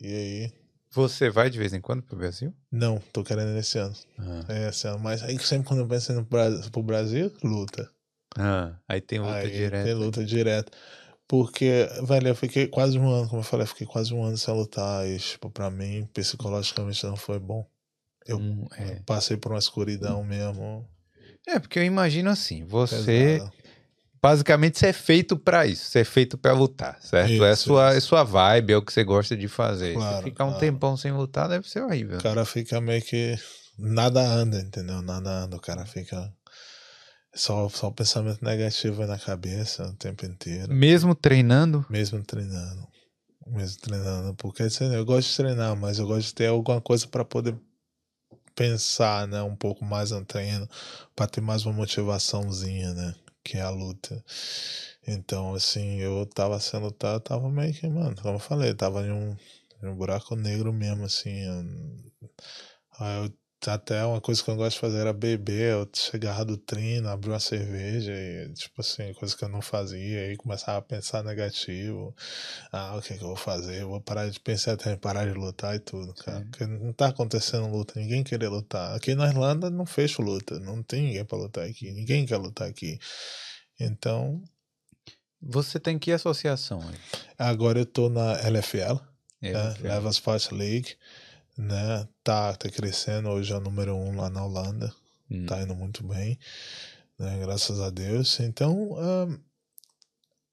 E aí. Você vai de vez em quando pro Brasil? Não, tô querendo esse ano. Ah. É esse ano. Mas aí sempre quando eu penso no pro Brasil, luta. Ah, aí tem luta aí direta. Tem luta direta. Porque, velho, eu fiquei quase um ano, como eu falei, eu fiquei quase um ano sem lutar. E, tipo, pra mim, psicologicamente não foi bom. Eu hum, é. passei por uma escuridão mesmo. É, porque eu imagino assim, você. Pesado. Basicamente, você é feito para isso, você é feito para lutar, certo? Isso, é, sua, é sua vibe, é o que você gosta de fazer. Claro, você ficar um claro. tempão sem lutar deve ser horrível. O cara fica meio que. Nada anda, entendeu? Nada anda, o cara fica só, só pensamento negativo na cabeça o tempo inteiro. Mesmo treinando? Mesmo treinando. Mesmo treinando. Porque assim, eu gosto de treinar, mas eu gosto de ter alguma coisa para poder pensar, né? Um pouco mais no treino, para ter mais uma motivaçãozinha, né? Que é a luta. Então, assim, eu tava sendo eu tava meio que, mano, como eu falei, tava em um, em um buraco negro mesmo, assim. Eu, eu até uma coisa que eu gosto de fazer era beber, eu chegava do treino, abrir uma cerveja e, tipo assim, coisa que eu não fazia, aí começava a pensar negativo. Ah, o que, é que eu vou fazer? Eu vou parar de pensar até parar de lutar e tudo, cara. Porque não tá acontecendo luta, ninguém querer lutar. Aqui na Irlanda não fecha luta, não tem ninguém para lutar aqui, ninguém quer lutar aqui. Então. Você tem que associação? Aí? Agora eu tô na LFL, LFL. Né? Levas Fight League né? Tá, tá crescendo, hoje é o número um lá na Holanda, hum. tá indo muito bem, né? Graças a Deus. Então, uh,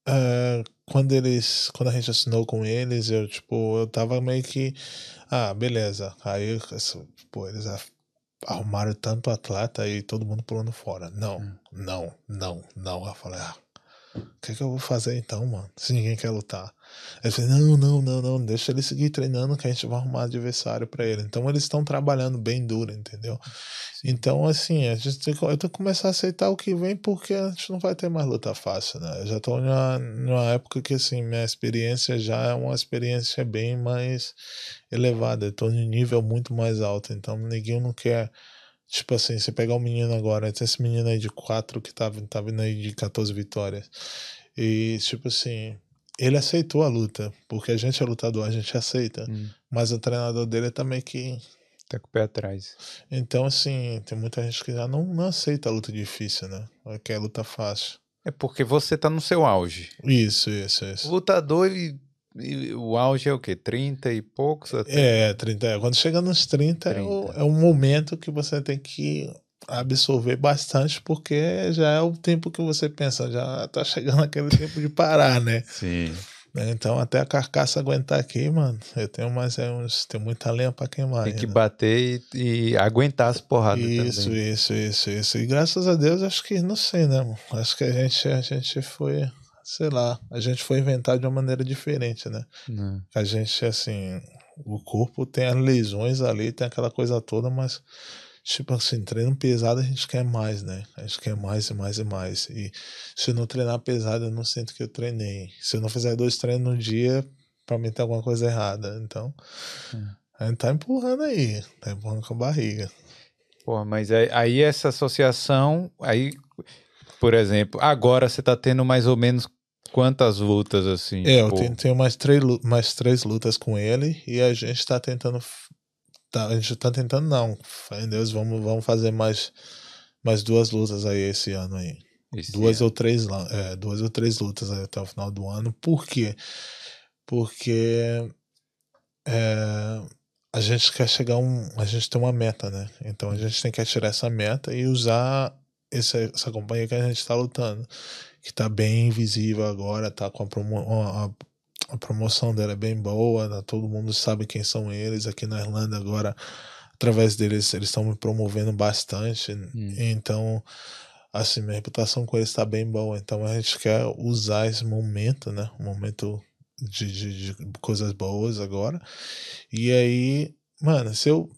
uh, quando eles, quando a gente assinou com eles, eu tipo, eu tava meio que, ah, beleza. Aí, pô, eles arrumaram tanto atleta e todo mundo pulando fora. Não, hum. não, não, não. Eu falei, ah, o que, que eu vou fazer então, mano? Se ninguém quer lutar. Ele falou, não, não, não, não, deixa ele seguir treinando que a gente vai arrumar adversário para ele. Então eles estão trabalhando bem duro, entendeu? Então, assim, a gente tem, eu tenho que começar a aceitar o que vem porque a gente não vai ter mais luta fácil, né? Eu já tô numa, numa época que, assim, minha experiência já é uma experiência bem mais elevada. Eu tô em um nível muito mais alto. Então, ninguém não quer Tipo assim, você pegar um menino agora, tem esse menino aí de 4 que tá, tá vindo aí de 14 vitórias. E, tipo assim, ele aceitou a luta, porque a gente é lutador, a gente aceita. Hum. Mas o treinador dele é também que. Tá com o pé atrás. Então, assim, tem muita gente que já não, não aceita a luta difícil, né? Quer luta fácil. É porque você tá no seu auge. Isso, isso, isso. O lutador, e o auge é o quê? 30 e poucos? Até? É, 30. Quando chega nos 30, 30. É, o, é um momento que você tem que absorver bastante, porque já é o tempo que você pensa, já tá chegando aquele tempo de parar, né? Sim. Então, até a carcaça aguentar aqui, mano, eu tenho mais é uns, tem muita lenha para queimar. Tem que bater e, e, aguentar as porradas isso, também. Isso, isso, isso. E graças a Deus, acho que, não sei, né, mano? Acho que a gente, a gente foi, sei lá, a gente foi inventado de uma maneira diferente, né? Não. A gente, assim, o corpo tem as lesões ali, tem aquela coisa toda, mas tipo assim, treino pesado a gente quer mais, né? A gente quer mais e mais e mais. E se eu não treinar pesado, eu não sinto que eu treinei. Se eu não fizer dois treinos no dia, pra mim tá alguma coisa errada. Então, é. a gente tá empurrando aí, tá empurrando com a barriga. Pô, mas aí, aí essa associação, aí, por exemplo, agora você tá tendo mais ou menos quantas lutas assim? É, eu tenho, tenho, mais, três, mais três lutas com ele e a gente tá tentando Tá, a gente tá tentando não. Em Deus, vamos, vamos fazer mais, mais duas lutas aí esse ano aí. Esse duas ano. ou três é, duas ou três lutas aí até o final do ano. Por quê? Porque é, a gente quer chegar a um. A gente tem uma meta, né? Então a gente tem que tirar essa meta e usar essa, essa companhia que a gente está lutando. Que está bem visível agora, tá com a, promo, a, a promoção dela é bem boa, né? todo mundo sabe quem são eles. Aqui na Irlanda agora, através deles, eles estão me promovendo bastante. Hum. Então, assim, minha reputação com eles está bem boa. Então a gente quer usar esse momento, né? Um momento de, de, de, coisas boas agora. E aí, mano, se eu.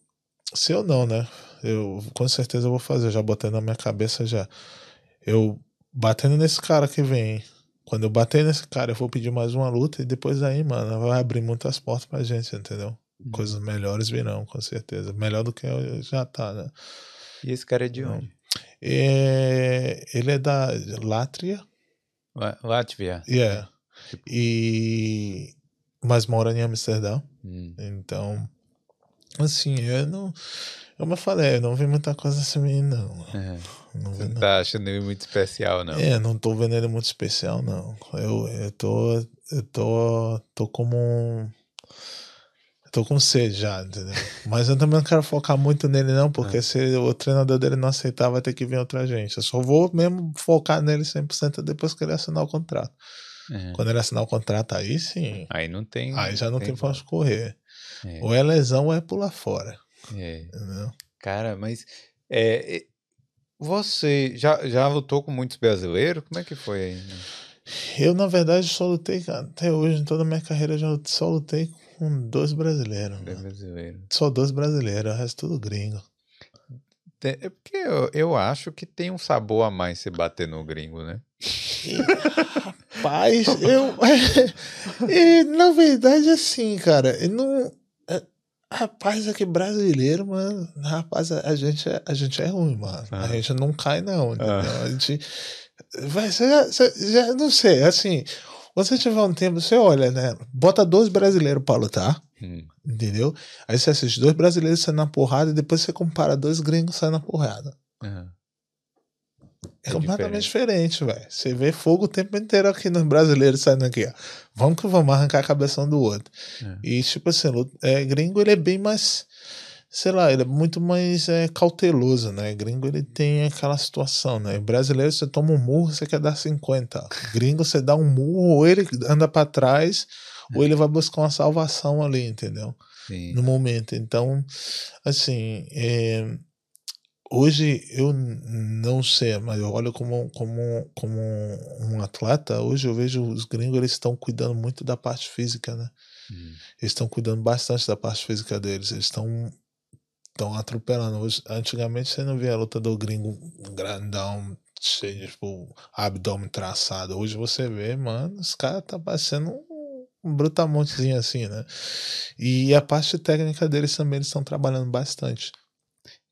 Se eu não, né? Eu com certeza eu vou fazer, já botando na minha cabeça já. Eu batendo nesse cara que vem quando eu bater nesse cara, eu vou pedir mais uma luta e depois aí, mano, vai abrir muitas portas pra gente, entendeu? Hum. Coisas melhores virão, com certeza. Melhor do que já tá, né? E esse cara é de onde? É, ele é da Látria. Látvia. Yeah. Tipo e mas mora em Amsterdã. Hum. Então, assim, eu não. Eu falei, eu não vi muita coisa assim, não. É. Não Você não tá achando ele muito especial, não? É, não tô vendo ele muito especial, não. Eu, eu tô. Eu tô. tô como um. Tô com sede já, entendeu? Mas eu também não quero focar muito nele, não, porque é. se o treinador dele não aceitar, vai ter que vir outra gente. Eu só vou mesmo focar nele 100% depois que ele assinar o contrato. É. Quando ele assinar o contrato, aí sim. Aí não tem. Aí já não tem, tem pra onde correr. É. Ou é lesão ou é pular fora. É. Entendeu? Cara, mas é, você já, já lutou com muitos brasileiros? Como é que foi aí? Eu, na verdade, só lutei, até hoje, em toda a minha carreira, já só lutei com dois brasileiros. Dois brasileiros. Só dois brasileiros, o resto tudo gringo. É porque eu, eu acho que tem um sabor a mais se bater no gringo, né? Rapaz, eu. e, na verdade, assim, cara, eu não. É, rapaz, aqui brasileiro, mano. Rapaz, a, a, gente, é, a gente é ruim, mano. Ah. A gente não cai, não. Ah. A gente. Vai, você já, você já, não sei, assim. Você tiver um tempo, você olha, né? Bota dois brasileiros pra lutar. Hum. Entendeu? Aí você assiste dois brasileiros saindo na porrada e depois você compara dois gringos saindo na porrada. Uhum. É, é completamente diferente, velho. Você vê fogo o tempo inteiro aqui nos brasileiros saindo aqui, ó. Vamos que vamos arrancar a cabeça um do outro. É. E, tipo assim, é, gringo ele é bem mais. Sei lá, ele é muito mais é, cauteloso, né? Gringo ele tem aquela situação, né? Brasileiro você toma um murro, você quer dar 50. Gringo você dá um murro, ou ele anda para trás, ou ele vai buscar uma salvação ali, entendeu? Sim. No momento. Então, assim, é, hoje eu não sei, mas eu olho como, como, como um atleta, hoje eu vejo os gringos, eles estão cuidando muito da parte física, né? Hum. Eles estão cuidando bastante da parte física deles, eles estão estão atropelando. Hoje, antigamente você não via lutador gringo grandão, cheio de tipo, abdômen traçado. Hoje você vê, mano, os caras tá parecendo um, um brutamontezinho assim, né? E a parte técnica deles também eles estão trabalhando bastante.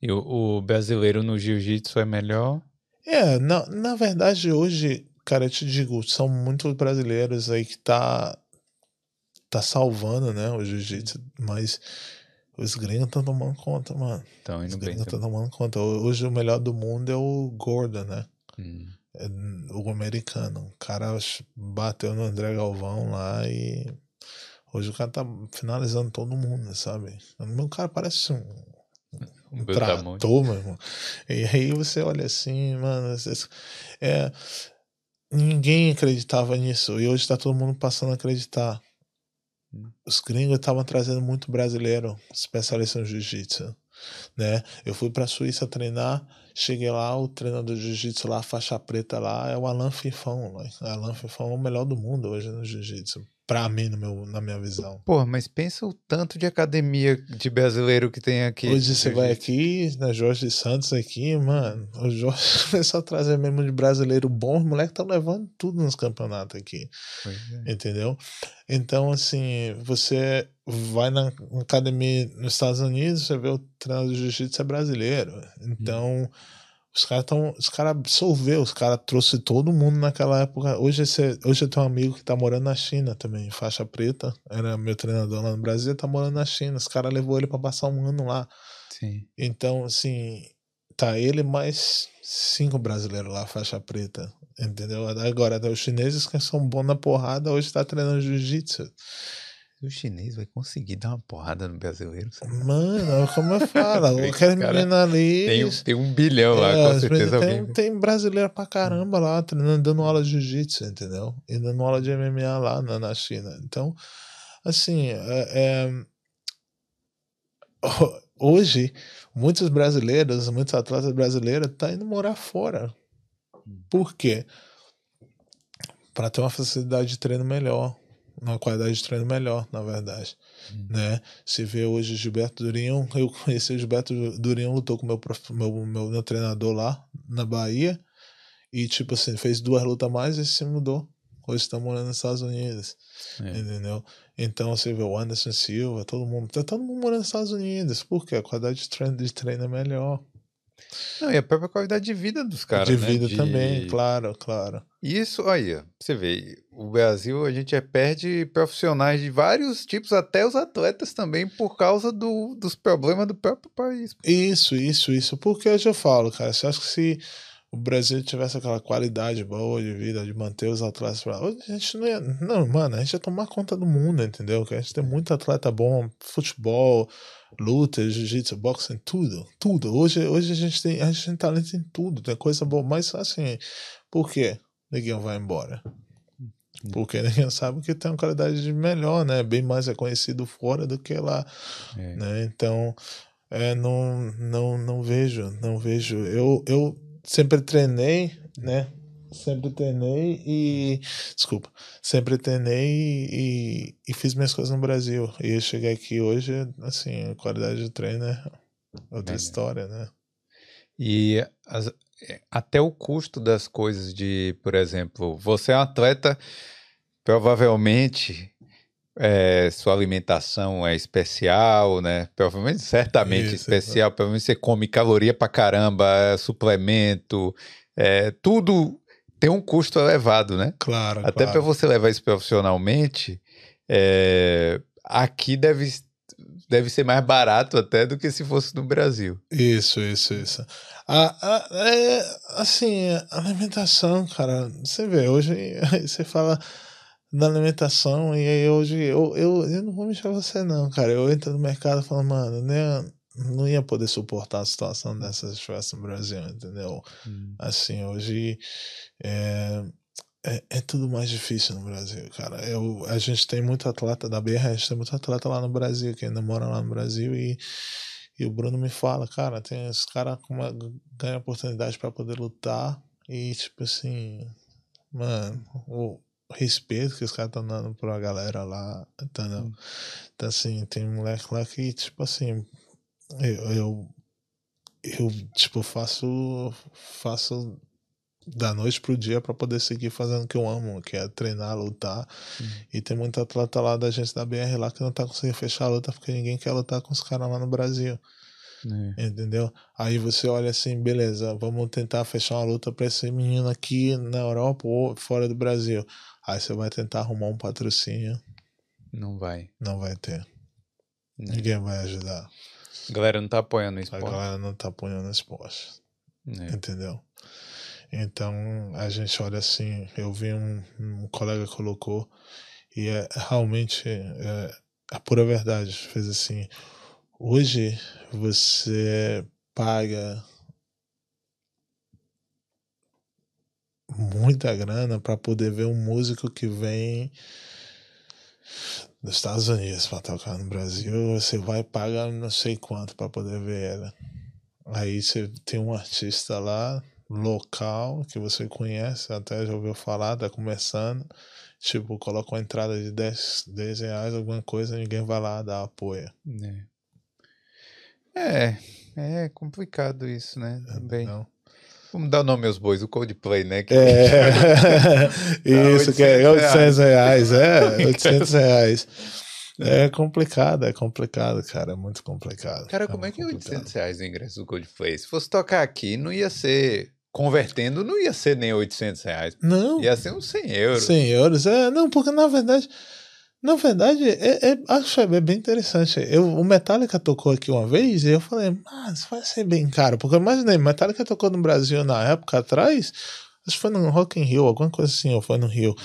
E o, o brasileiro no jiu-jitsu é melhor? É, na, na verdade, hoje, cara, eu te digo, são muitos brasileiros aí que tá, tá salvando, né, o jiu-jitsu, mas os gringos estão tomando conta, mano. Então, Os gringos estão tomando conta. Hoje o melhor do mundo é o Gordon, né? Hum. É o americano. O cara bateu no André Galvão lá e hoje o cara tá finalizando todo mundo, sabe? O meu cara parece um um trator, meu irmão. E aí você olha assim, mano, é, ninguém acreditava nisso. E hoje está todo mundo passando a acreditar. Hum. Os gringos estavam trazendo muito brasileiro, especialista no jiu-jitsu. Né? Eu fui para a Suíça treinar, cheguei lá, o treinador de jiu-jitsu lá, faixa preta lá, é o Alan Fifão. Né? Alan Fifão é o melhor do mundo hoje no jiu-jitsu para mim, no meu, na minha visão. Pô, mas pensa o tanto de academia de brasileiro que tem aqui. Hoje você vai aqui, na Jorge Santos aqui, mano, o Jorge começou a trazer mesmo de brasileiro bom, os moleques estão levando tudo nos campeonatos aqui. É. Entendeu? Então, assim, você vai na academia nos Estados Unidos, você vê o treinador de jiu-jitsu é brasileiro. Então, hum os caras estão. Os caras absorveu, os caras trouxe todo mundo naquela época. Hoje, esse, hoje eu tenho um amigo que tá morando na China também, faixa preta. Era meu treinador lá no Brasil, tá morando na China. Os caras levou ele para passar um ano lá. Sim. Então, assim, tá ele mais cinco brasileiros lá, faixa preta. Entendeu? Agora, os chineses que são bons na porrada, hoje tá treinando jiu-jitsu. O chinês vai conseguir dar uma porrada no brasileiro. Mano, como eu falo, aquele menino ali. Tem, tem um bilhão lá, é, com certeza. Tem, tem brasileiro pra caramba lá, treinando, dando aula de jiu-jitsu, entendeu? E dando aula de MMA lá na, na China. Então, assim, é, é, hoje, muitos brasileiros, muitos atletas brasileiros estão tá indo morar fora. Hum. Por quê? Para ter uma facilidade de treino melhor uma qualidade de treino melhor, na verdade. Uhum. Né? Se vê hoje Gilberto Durinho, eu conheci o Gilberto Durinho, lutou com o meu, meu, meu, meu treinador lá na Bahia. E, tipo assim, fez duas lutas mais e se mudou. hoje está morando nos Estados Unidos. É. Entendeu? Então você vê o Anderson Silva, todo mundo. Tá todo mundo morando nos Estados Unidos. Por quê? A qualidade de treino, de treino é melhor. Não, e a própria qualidade de vida dos caras. de né? vida De- também, claro, claro. Isso, aí, você vê, o Brasil a gente é, perde profissionais de vários tipos, até os atletas também, por causa do, dos problemas do próprio país. Isso, isso, isso. Porque eu já falo, cara, você acha que se o Brasil tivesse aquela qualidade boa de vida, de manter os atletas pra hoje, a gente não ia. Não, mano, a gente ia tomar conta do mundo, entendeu? Que a gente tem muito atleta bom, futebol, luta, jiu-jitsu, boxe, tudo, tudo. Hoje, hoje a gente tem, a gente tem talento em tudo, tem coisa boa, mas assim, por quê? Ninguém vai embora. Porque ninguém sabe que tem uma qualidade de melhor, né? Bem mais reconhecido fora do que lá É. né? Então, é, não, não, não vejo, não vejo. Eu, eu sempre treinei, né? Sempre treinei e. Desculpa. Sempre treinei e, e fiz minhas coisas no Brasil. E eu cheguei aqui hoje, assim, a qualidade de treino é outra Melhor. história, né? E as- é, até o custo das coisas de, por exemplo, você é um atleta, provavelmente é, sua alimentação é especial, né? Provavelmente, certamente Isso, especial. Provavelmente você come caloria pra caramba, é, suplemento, é, tudo tem um custo elevado, né? Claro, Até para claro. você levar isso profissionalmente, é, aqui deve, deve ser mais barato até do que se fosse no Brasil. Isso, isso, isso. A, a- é, assim, a alimentação, cara, você vê, hoje você fala da alimentação e aí hoje eu, eu, eu não vou mexer você não, cara. Eu entro no mercado e falo, mano, né, não ia poder suportar a situação dessa se no Brasil, entendeu? Assim, hoje é, é, é tudo mais difícil no Brasil, cara. Eu, a gente tem muito atleta da BR, a gente tem muito atleta lá no Brasil, que ainda mora lá no Brasil e, e o Bruno me fala, cara, tem esse cara com uma, ganha oportunidade para poder lutar e, tipo assim, mano, o respeito que os caras estão dando pra galera lá, entendeu? Hum. Então, assim, tem moleque lá que, tipo assim, eu, eu, eu tipo, faço, faço da noite pro dia para poder seguir fazendo o que eu amo, que é treinar, lutar. Uhum. E tem muita atleta lá da gente da BR lá que não tá conseguindo fechar a luta porque ninguém quer lutar com os caras lá no Brasil. É. Entendeu? Aí você olha assim, beleza, vamos tentar fechar uma luta pra esse menino aqui na Europa ou fora do Brasil. Aí você vai tentar arrumar um patrocínio, Não vai. não vai ter. né? Ninguém vai ajudar. A galera não tá apoiando o A galera não tá apoiando esporte. né? Entendeu? Então a gente olha assim, eu vi um, um colega colocou e é realmente é, a pura verdade, fez assim, hoje você paga muita grana para poder ver um músico que vem dos Estados Unidos para tocar no Brasil, você vai pagar não sei quanto para poder ver ela. Aí você tem um artista lá, local, que você conhece, até já ouviu falar, tá começando. Tipo, coloca uma entrada de 10, 10 reais, alguma coisa, ninguém vai lá dar apoio. né? É, é complicado isso, né? Também. Não. Vamos dar o nome aos bois, o Coldplay, né? Que- É, isso, que é 800 800 reais, é, 800 reais. É complicado, é complicado, cara, é muito complicado. Cara, como é que é muito 800 reais o ingresso do Coldplay? Se fosse tocar aqui, não ia ser... Convertendo, não ia ser nem 800 reais. Não, Ia ser uns 100 euros. 100 euros, é, não, porque na verdade, na verdade, é, é, acho é bem interessante. Eu, o Metallica tocou aqui uma vez e eu falei, mas vai ser bem caro, porque eu imaginei, Metallica tocou no Brasil na época atrás, acho que foi no Rock in Rio, alguma coisa assim, ou foi no Rio.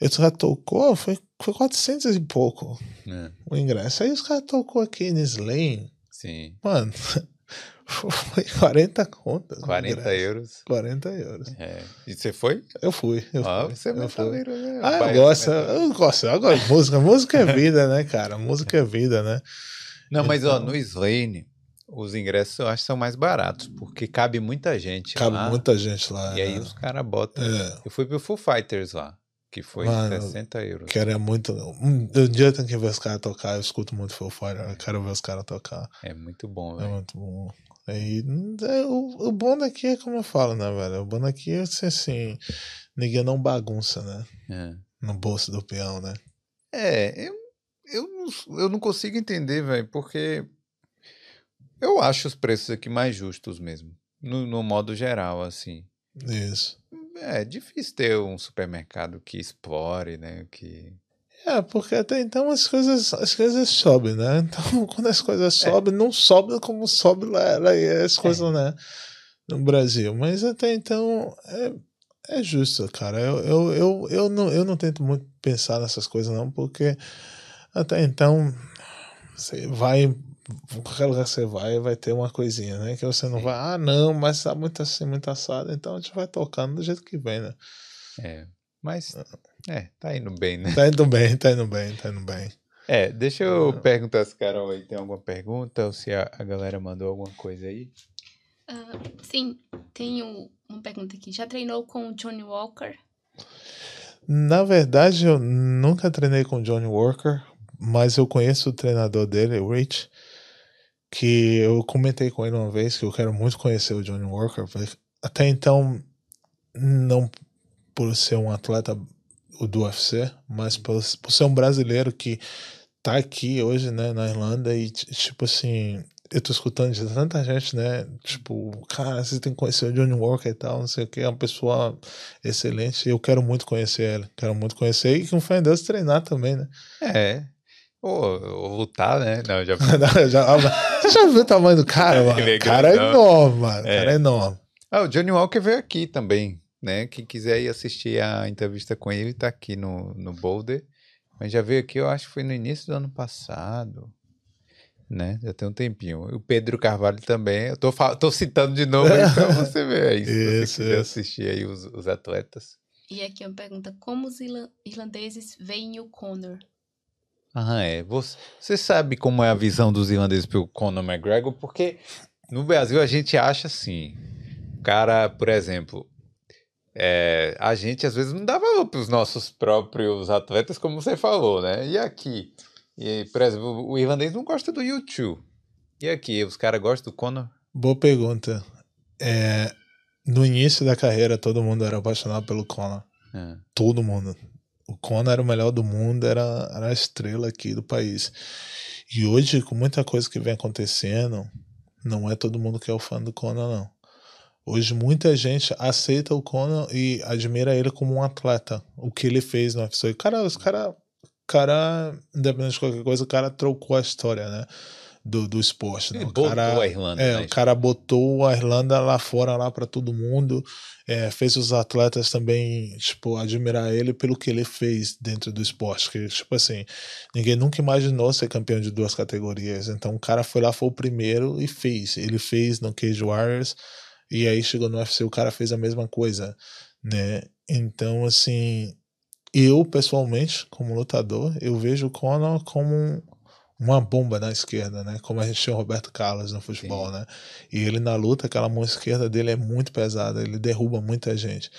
Ele já tocou, foi, foi 400 e pouco É, o ingresso. Aí os caras tocou aqui no Slane, sim, mano, foi 40 contas. o 40 ingresso. euros. 40 euros. É. E você foi? Eu fui, eu Ah, fui. você é eu fui. né? Ah, eu Baiano gosto, metaleiro. eu gosto, eu gosto de música. Música é vida, né, cara? Música é vida, né? Não, mas ó, Então- no Slane, os ingressos eu acho que são mais baratos, porque cabe muita gente Cabe lá. muita gente lá. E aí né? os caras botam. É, Eu fui pro Foo Fighters lá, que foi Mano, 60 euros. quero é muito. Um, um dia eu tenho que ver os caras tocar. Eu escuto muito Foo Fighters, eu quero ver os caras tocar. É muito bom, É velho. muito bom. E, é, o, o bom daqui é como eu falo, né, velho? O bom daqui é assim, assim ninguém não bagunça, né? É. No bolso do peão, né? É, eu, eu, não- eu não consigo entender, velho, porque eu acho os preços aqui mais justos mesmo, no, no modo geral, assim. Isso. É difícil ter um supermercado que explore, né, que... É, porque até então as coisas, as coisas sobem, né? Então, quando as coisas É. sobem, não sobe como sobe lá, lá as coisas, né? No Brasil. Mas até então é, é justo, cara. Eu, eu, eu, eu, não, eu não tento muito pensar nessas coisas, não, porque até então você vai. Qualquer lugar que você vai, vai ter uma coisinha, né? Que você não Sim. vai, ah, não, mas tá muito assim, muito assado, então a gente vai tocando do jeito que vem, né? É, mas, é, tá indo bem, né? Tá indo bem, tá indo bem, tá indo bem. É, deixa eu Ah. perguntar se Carol aí tem alguma pergunta ou se a, a galera mandou alguma coisa aí. Ah, sim, tenho uma pergunta aqui. Já treinou com o Johnny Walker? Na verdade, eu nunca treinei com o Johnny Walker, mas eu conheço o treinador dele, o Rich, que eu comentei com ele uma vez que eu quero muito conhecer o Johnny Walker. Até então, não por ser um atleta o do UFC, mas por, por ser um brasileiro que tá aqui hoje, né, na Irlanda e tipo assim, eu tô escutando de tanta gente, né, tipo, cara, você tem que conhecer o Johnny Walker e tal, não sei o que, é uma pessoa excelente, eu quero muito conhecer ele, quero muito conhecer e com fé em Deus treinar também, né. É, ou, ou lutar, né? Não, já... Não, já- ah, você já viu o tamanho do cara, mano? É O cara é enorme, mano, É. cara é enorme. Ah, o Johnny Walker veio aqui também, né? Quem quiser ir assistir a entrevista com ele, tá aqui no, no Boulder. Mas já veio aqui, eu acho que foi no início do ano passado. Né? Já tem um tempinho. O Pedro Carvalho também. Eu tô, tô citando de novo aí pra você ver aí. Se Isso, você quiser isso. assistir aí os, os atletas. E aqui uma pergunta: como os irla- irlandeses veem o Conor? Ah, é. Você, você sabe como é a visão dos irlandeses pelo Conor McGregor? Porque no Brasil a gente acha assim. O cara, por exemplo, é, a gente às vezes não dá valor para os nossos próprios atletas, como você falou, né? E aqui? E, por exemplo, o irlandês não gosta do YouTube. E aqui, os caras gostam do Conor? Boa pergunta. É, no início da carreira, todo mundo era apaixonado pelo Conor. É. todo mundo. O Conor era o melhor do mundo, era, era a estrela aqui do país. E hoje, com muita coisa que vem acontecendo, não é todo mundo que é o fã do Conor, não. Hoje, muita gente aceita o Conor e admira ele como um atleta. O que ele fez no UFC. Cara, os cara, cara, independente de qualquer coisa, o cara trocou a história, né? Do, do esporte. Né? Ele O botou cara, a Irlanda. é, né? o cara botou a Irlanda lá fora, lá para todo mundo. É, fez os atletas também, tipo, admirar ele pelo que ele fez dentro do esporte. Que, tipo assim, ninguém nunca imaginou ser campeão de duas categorias. Então o cara foi lá, foi o primeiro e fez. Ele fez no Cage Warriors e aí chegou no UFC, o cara fez a mesma coisa, né? Então, assim, eu pessoalmente, como lutador, eu vejo o Conor como um- uma bomba na esquerda, né? Como a gente tinha o Roberto Carlos no futebol, Sim. né? E ele na luta, aquela mão esquerda dele é muito pesada, ele derruba muita gente.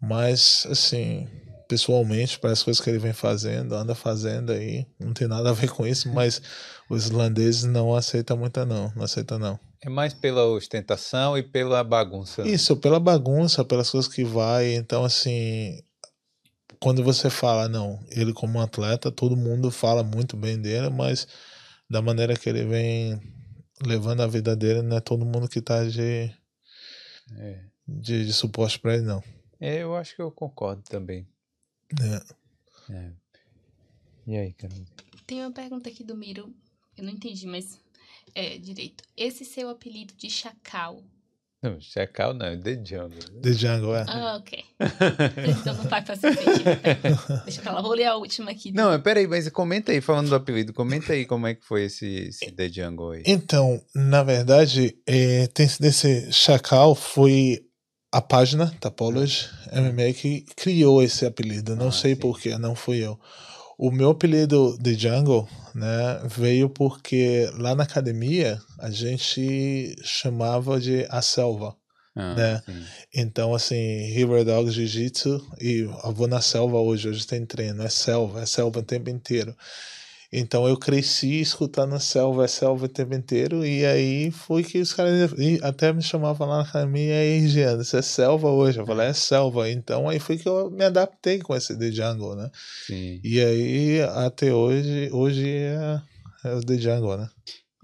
Mas, assim, pessoalmente, para as coisas que ele vem fazendo, anda fazendo aí, não tem nada a ver com isso, mas os irlandeses não aceitam muito, não. Não aceitam, não. É mais pela ostentação e pela bagunça. Isso, pela bagunça, pelas coisas que vai. Então, assim, quando você fala, não, ele como um atleta, todo mundo fala muito bem dele, mas da maneira que ele vem levando a vida dele, não é todo mundo que tá de, É. de, de suporte pra ele, não. É, eu acho que eu concordo também. É. É. E aí, Carol? Tem uma pergunta aqui do Miro, eu não entendi, mas é direito. Esse seu apelido de chacal. Não, Chacal não, é The Jungle. The Jungle, é. Ah, ok. então não vai fazer sentido. Deixa pra lá, vou ler a última aqui. Não, mas peraí, mas comenta aí, falando do apelido, comenta aí como é que foi esse, esse The Jungle aí. Então, na verdade, é, tem, desse Chacal foi a página Tapology MMA que criou esse apelido. Não Ah, sei porquê, não fui eu. O meu apelido de Jungle né, veio porque lá na academia a gente chamava de a selva. Ah, né? sim. Então, assim, River Dog Jiu-Jitsu e eu vou na selva hoje, hoje tem treino, é selva, é selva o tempo inteiro. Então eu cresci escutando a selva, a selva o tempo inteiro, e aí foi que os caras até me chamavam lá na academia, e aí, Jean, isso é selva hoje? Eu falei, é selva. Então aí foi que eu me adaptei com esse The Jungle, né? Sim. E aí, até hoje, hoje é, é o The Jungle, né?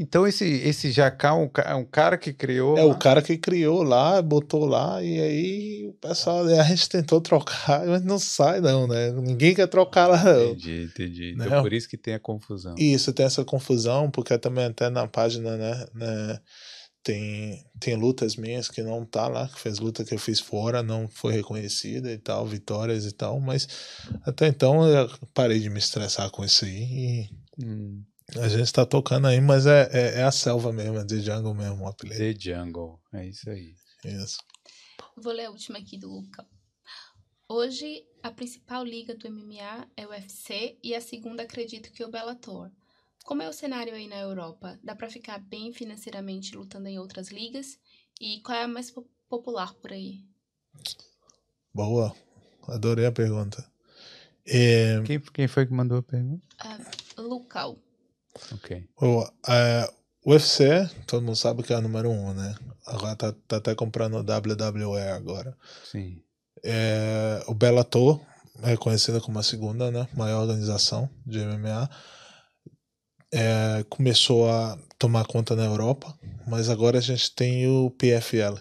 Então esse, esse Jacal é um, ca- um cara que criou. É lá? o cara que criou lá, botou lá, e aí o pessoal, a gente tentou trocar, mas não sai não, né? Ninguém quer trocar lá não. Entendi, entendi. Então Não. por isso que tem a confusão. Isso tem essa confusão, porque também até na página, né, né, tem, tem lutas minhas que não tá lá, que fez luta que eu fiz fora, não foi reconhecida e tal, vitórias e tal, mas até então eu parei de me estressar com isso aí e Hum, a gente tá tocando aí, mas é, é, é a selva mesmo, é The Jungle mesmo, o apelido. The Jungle. É isso aí. Isso. Vou ler a última aqui do Lucão. Hoje, a principal liga do MMA é o UFC e a segunda acredito que o Bellator. Como é o cenário aí na Europa? Dá pra ficar bem financeiramente lutando em outras ligas? E qual é a mais po- popular por aí? Boa, adorei a pergunta. É, Quem, quem foi que mandou a pergunta? Local. Ok. O é, UFC, todo mundo sabe que é o número um, né? Agora tá, tá até comprando o WWE agora. Sim. É, o Bellator é conhecida como a segunda, né? Maior organização de MMA. É, começou a tomar conta na Europa, mas agora a gente tem o PFL,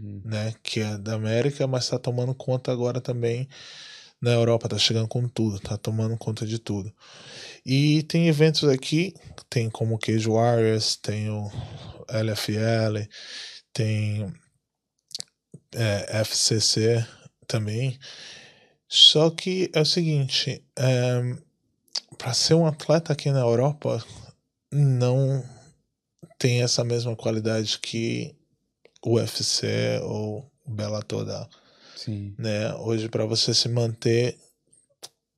Hum, né? Que é da América, mas está tomando conta agora também na Europa, tá chegando com tudo, tá tomando conta de tudo. E tem eventos aqui, tem como Cage Warriors, tem o LFL, tem é, FCC também. Só que é o seguinte, para ser um atleta aqui na Europa, não tem essa mesma qualidade que o UFC ou o Bellator dá Sim. né? Hoje para você se manter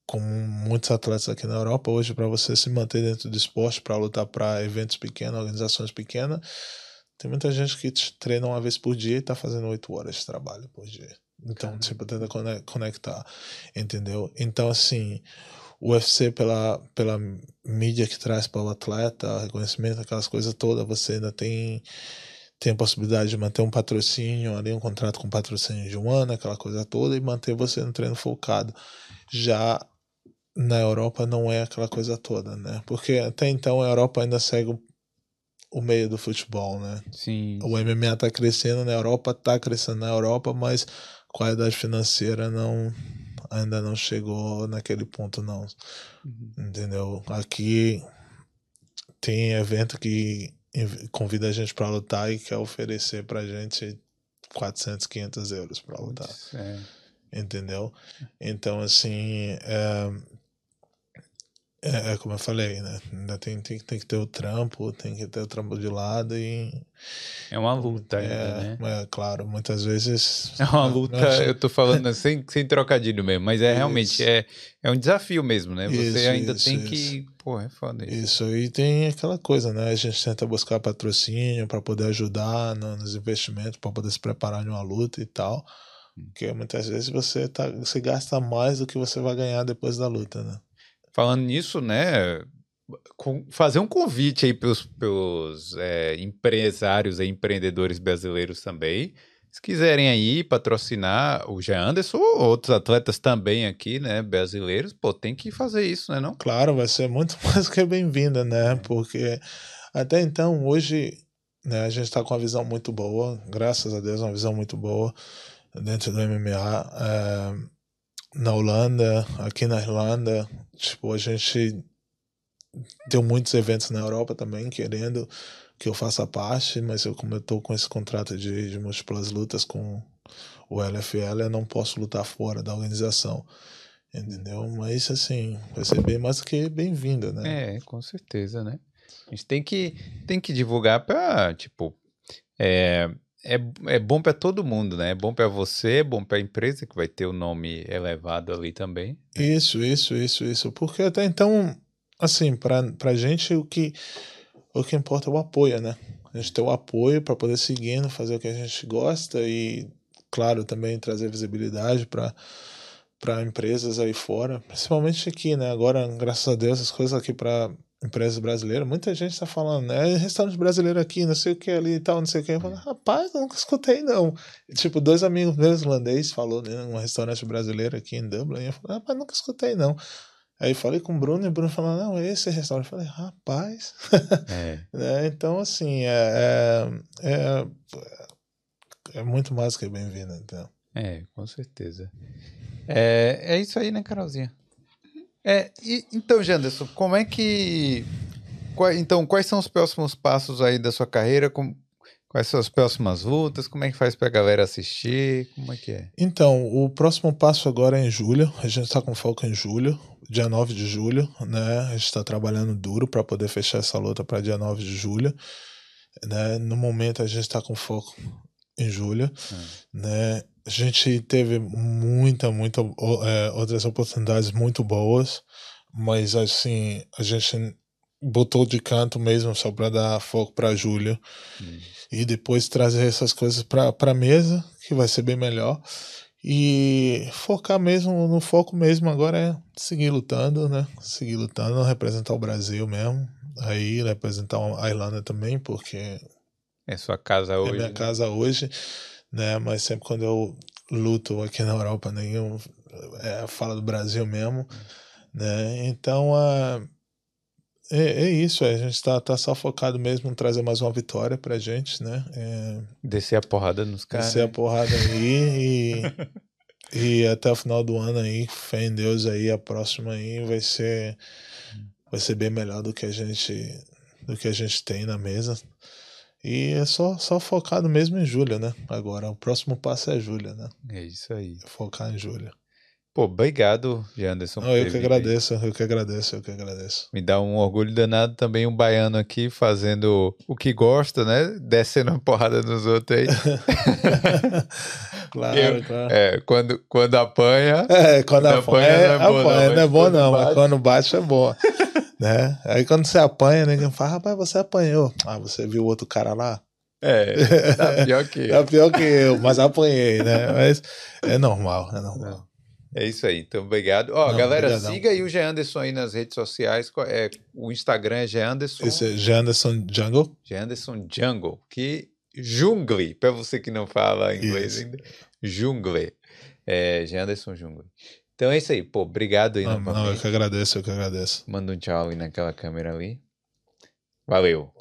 como muitos atletas aqui na Europa, hoje para você se manter dentro do esporte, para lutar para eventos pequenos, organizações pequenas, tem muita gente que treina uma vez por dia e tá fazendo oito horas de trabalho por dia. Então, Caramba. tipo, tenta cone- conectar, entendeu? Então, assim, o UFC pela, pela mídia que traz para o atleta, reconhecimento, aquelas coisas todas, você ainda tem tem a possibilidade de manter um patrocínio ali, um contrato com patrocínio de um ano, aquela coisa toda, e manter você no treino focado. Já na Europa não é aquela coisa toda, né? Porque até então a Europa ainda segue o, o meio do futebol, né? Sim. O MMA tá crescendo na Europa, tá crescendo na Europa, mas a qualidade financeira não ainda não chegou naquele ponto não, Uhum. entendeu? Aqui tem evento que convida a gente para lutar e quer oferecer pra gente 400, 500 euros para lutar, é. entendeu? Então, assim, é, é, é como eu falei, né? Ainda tem, tem, tem que ter o trampo, tem que ter o trampo de lado e. É uma luta ainda, é, né? é, claro, muitas vezes. É uma luta, eu tô falando sem, sem trocadilho mesmo, mas é realmente, Isso. é, é um desafio mesmo, né? Você Isso, ainda isso, tem isso. que. Pô, é foda isso. Isso, e tem aquela coisa, né? A gente tenta buscar patrocínio para poder ajudar no- nos investimentos, para poder se preparar em uma luta e tal. Porque muitas vezes você, tá, você gasta mais do que você vai ganhar depois da luta, né? Falando nisso, né? fazer um convite aí pelos, pelos é, empresários e empreendedores brasileiros também. Se quiserem aí patrocinar o Jean Anderson ou outros atletas também aqui, né, brasileiros, pô, tem que fazer isso, né, não? Claro, vai ser muito mais que bem-vinda, né? Porque até então, hoje, né, a gente está com uma visão muito boa, graças a Deus, uma visão muito boa dentro do MMA. É, na Holanda, aqui na Irlanda, tipo, a gente deu muitos eventos na Europa também, querendo que eu faça parte, mas eu, como eu tô com esse contrato de, de múltiplas lutas com o LFL, eu não posso lutar fora da organização. Entendeu? Mas assim, vai ser bem mais que bem-vinda, né? É, com certeza, né? A gente tem que, tem que divulgar pra, tipo, é, é, é bom pra todo mundo, né? É bom pra você, é bom pra empresa que vai ter o nome elevado ali também. Isso, isso, isso, isso. Porque até então, assim, pra gente o que, o que importa é o apoio, né? A gente ter o apoio para poder seguindo, fazer o que a gente gosta e, claro, também trazer visibilidade para para empresas aí fora, principalmente aqui, né? Agora, graças a Deus, as coisas aqui para empresas brasileiras, muita gente está falando, né? Restaurante brasileiro aqui, não sei o que ali e tal, não sei o que. Eu falo, rapaz, eu nunca escutei, não. Tipo, dois amigos meus irlandeses falou, né? Um restaurante brasileiro aqui em Dublin. E eu falei, rapaz, nunca escutei, não. Aí falei com o Bruno e o Bruno falou, não, esse restaurante. Eu falei, rapaz. É. né? Então, assim, é, é, é, é muito mais que bem-vindo, então. É, com certeza. É, é isso aí, né, Carolzinha? É, e, então, Janderson, como é que. Qual, então, quais são os próximos passos aí da sua carreira? Com, quais são as próximas lutas? Como é que faz pra galera assistir? Como é que é? Então, o próximo passo agora é em julho. A gente tá com foco em julho, dia 9 de julho, né? A gente tá trabalhando duro para poder fechar essa luta para dia 9 de julho. Né? No momento, a gente tá com foco em julho, hum. né? A gente teve muita, muita é, outras oportunidades muito boas, mas assim, a gente botou de canto mesmo só para dar foco para Júlia hum. e depois trazer essas coisas para a mesa, que vai ser bem melhor. E focar mesmo no foco mesmo agora é seguir lutando, né? Seguir lutando, representar o Brasil mesmo. Aí representar a Irlanda também, porque é sua casa hoje. É minha né? casa hoje né? Mas sempre quando eu luto aqui na Europa, nenhum é, fala do Brasil mesmo, né? Então uh, é, é isso, a gente está tá só focado mesmo em trazer mais uma vitória pra gente, né? É, descer a porrada nos caras. Descer a porrada aí e, e até o final do ano aí, fé em Deus aí, a próxima aí vai ser vai ser bem melhor do que a gente do que a gente tem na mesa. E é só, só focado mesmo em Júlia, né? Agora, o próximo passo é Júlia, né? É isso aí. Focar em Júlia. Pô, obrigado, Janderson. Não, eu que agradeço, eu que agradeço, eu que agradeço. Me dá um orgulho danado também um baiano aqui fazendo o que gosta, né? Descendo uma porrada nos outros aí. claro, eu, claro. É, quando, quando apanha. É, quando, quando apanha, apanha, não é bom, apanha, não, não é bom, não, mas quando bate é bom. Né? Aí quando você apanha, ninguém fala, rapaz, você apanhou. Ah, você viu o outro cara lá? É, tá pior que eu. tá pior que eu, mas apanhei, né? Mas é normal, é normal. É isso aí, então obrigado. Ó, galera, obrigadão. siga aí o G Anderson aí nas redes sociais. É, o Instagram é G Anderson. Esse é G Anderson Jungle. G Anderson Jungle, que jungle, para você que não fala inglês ainda. Jungle. É, G Anderson Jungle. Então é isso aí, pô, obrigado aí não, Não, eu que agradeço, eu que agradeço. Manda um tchau aí naquela câmera ali. Valeu.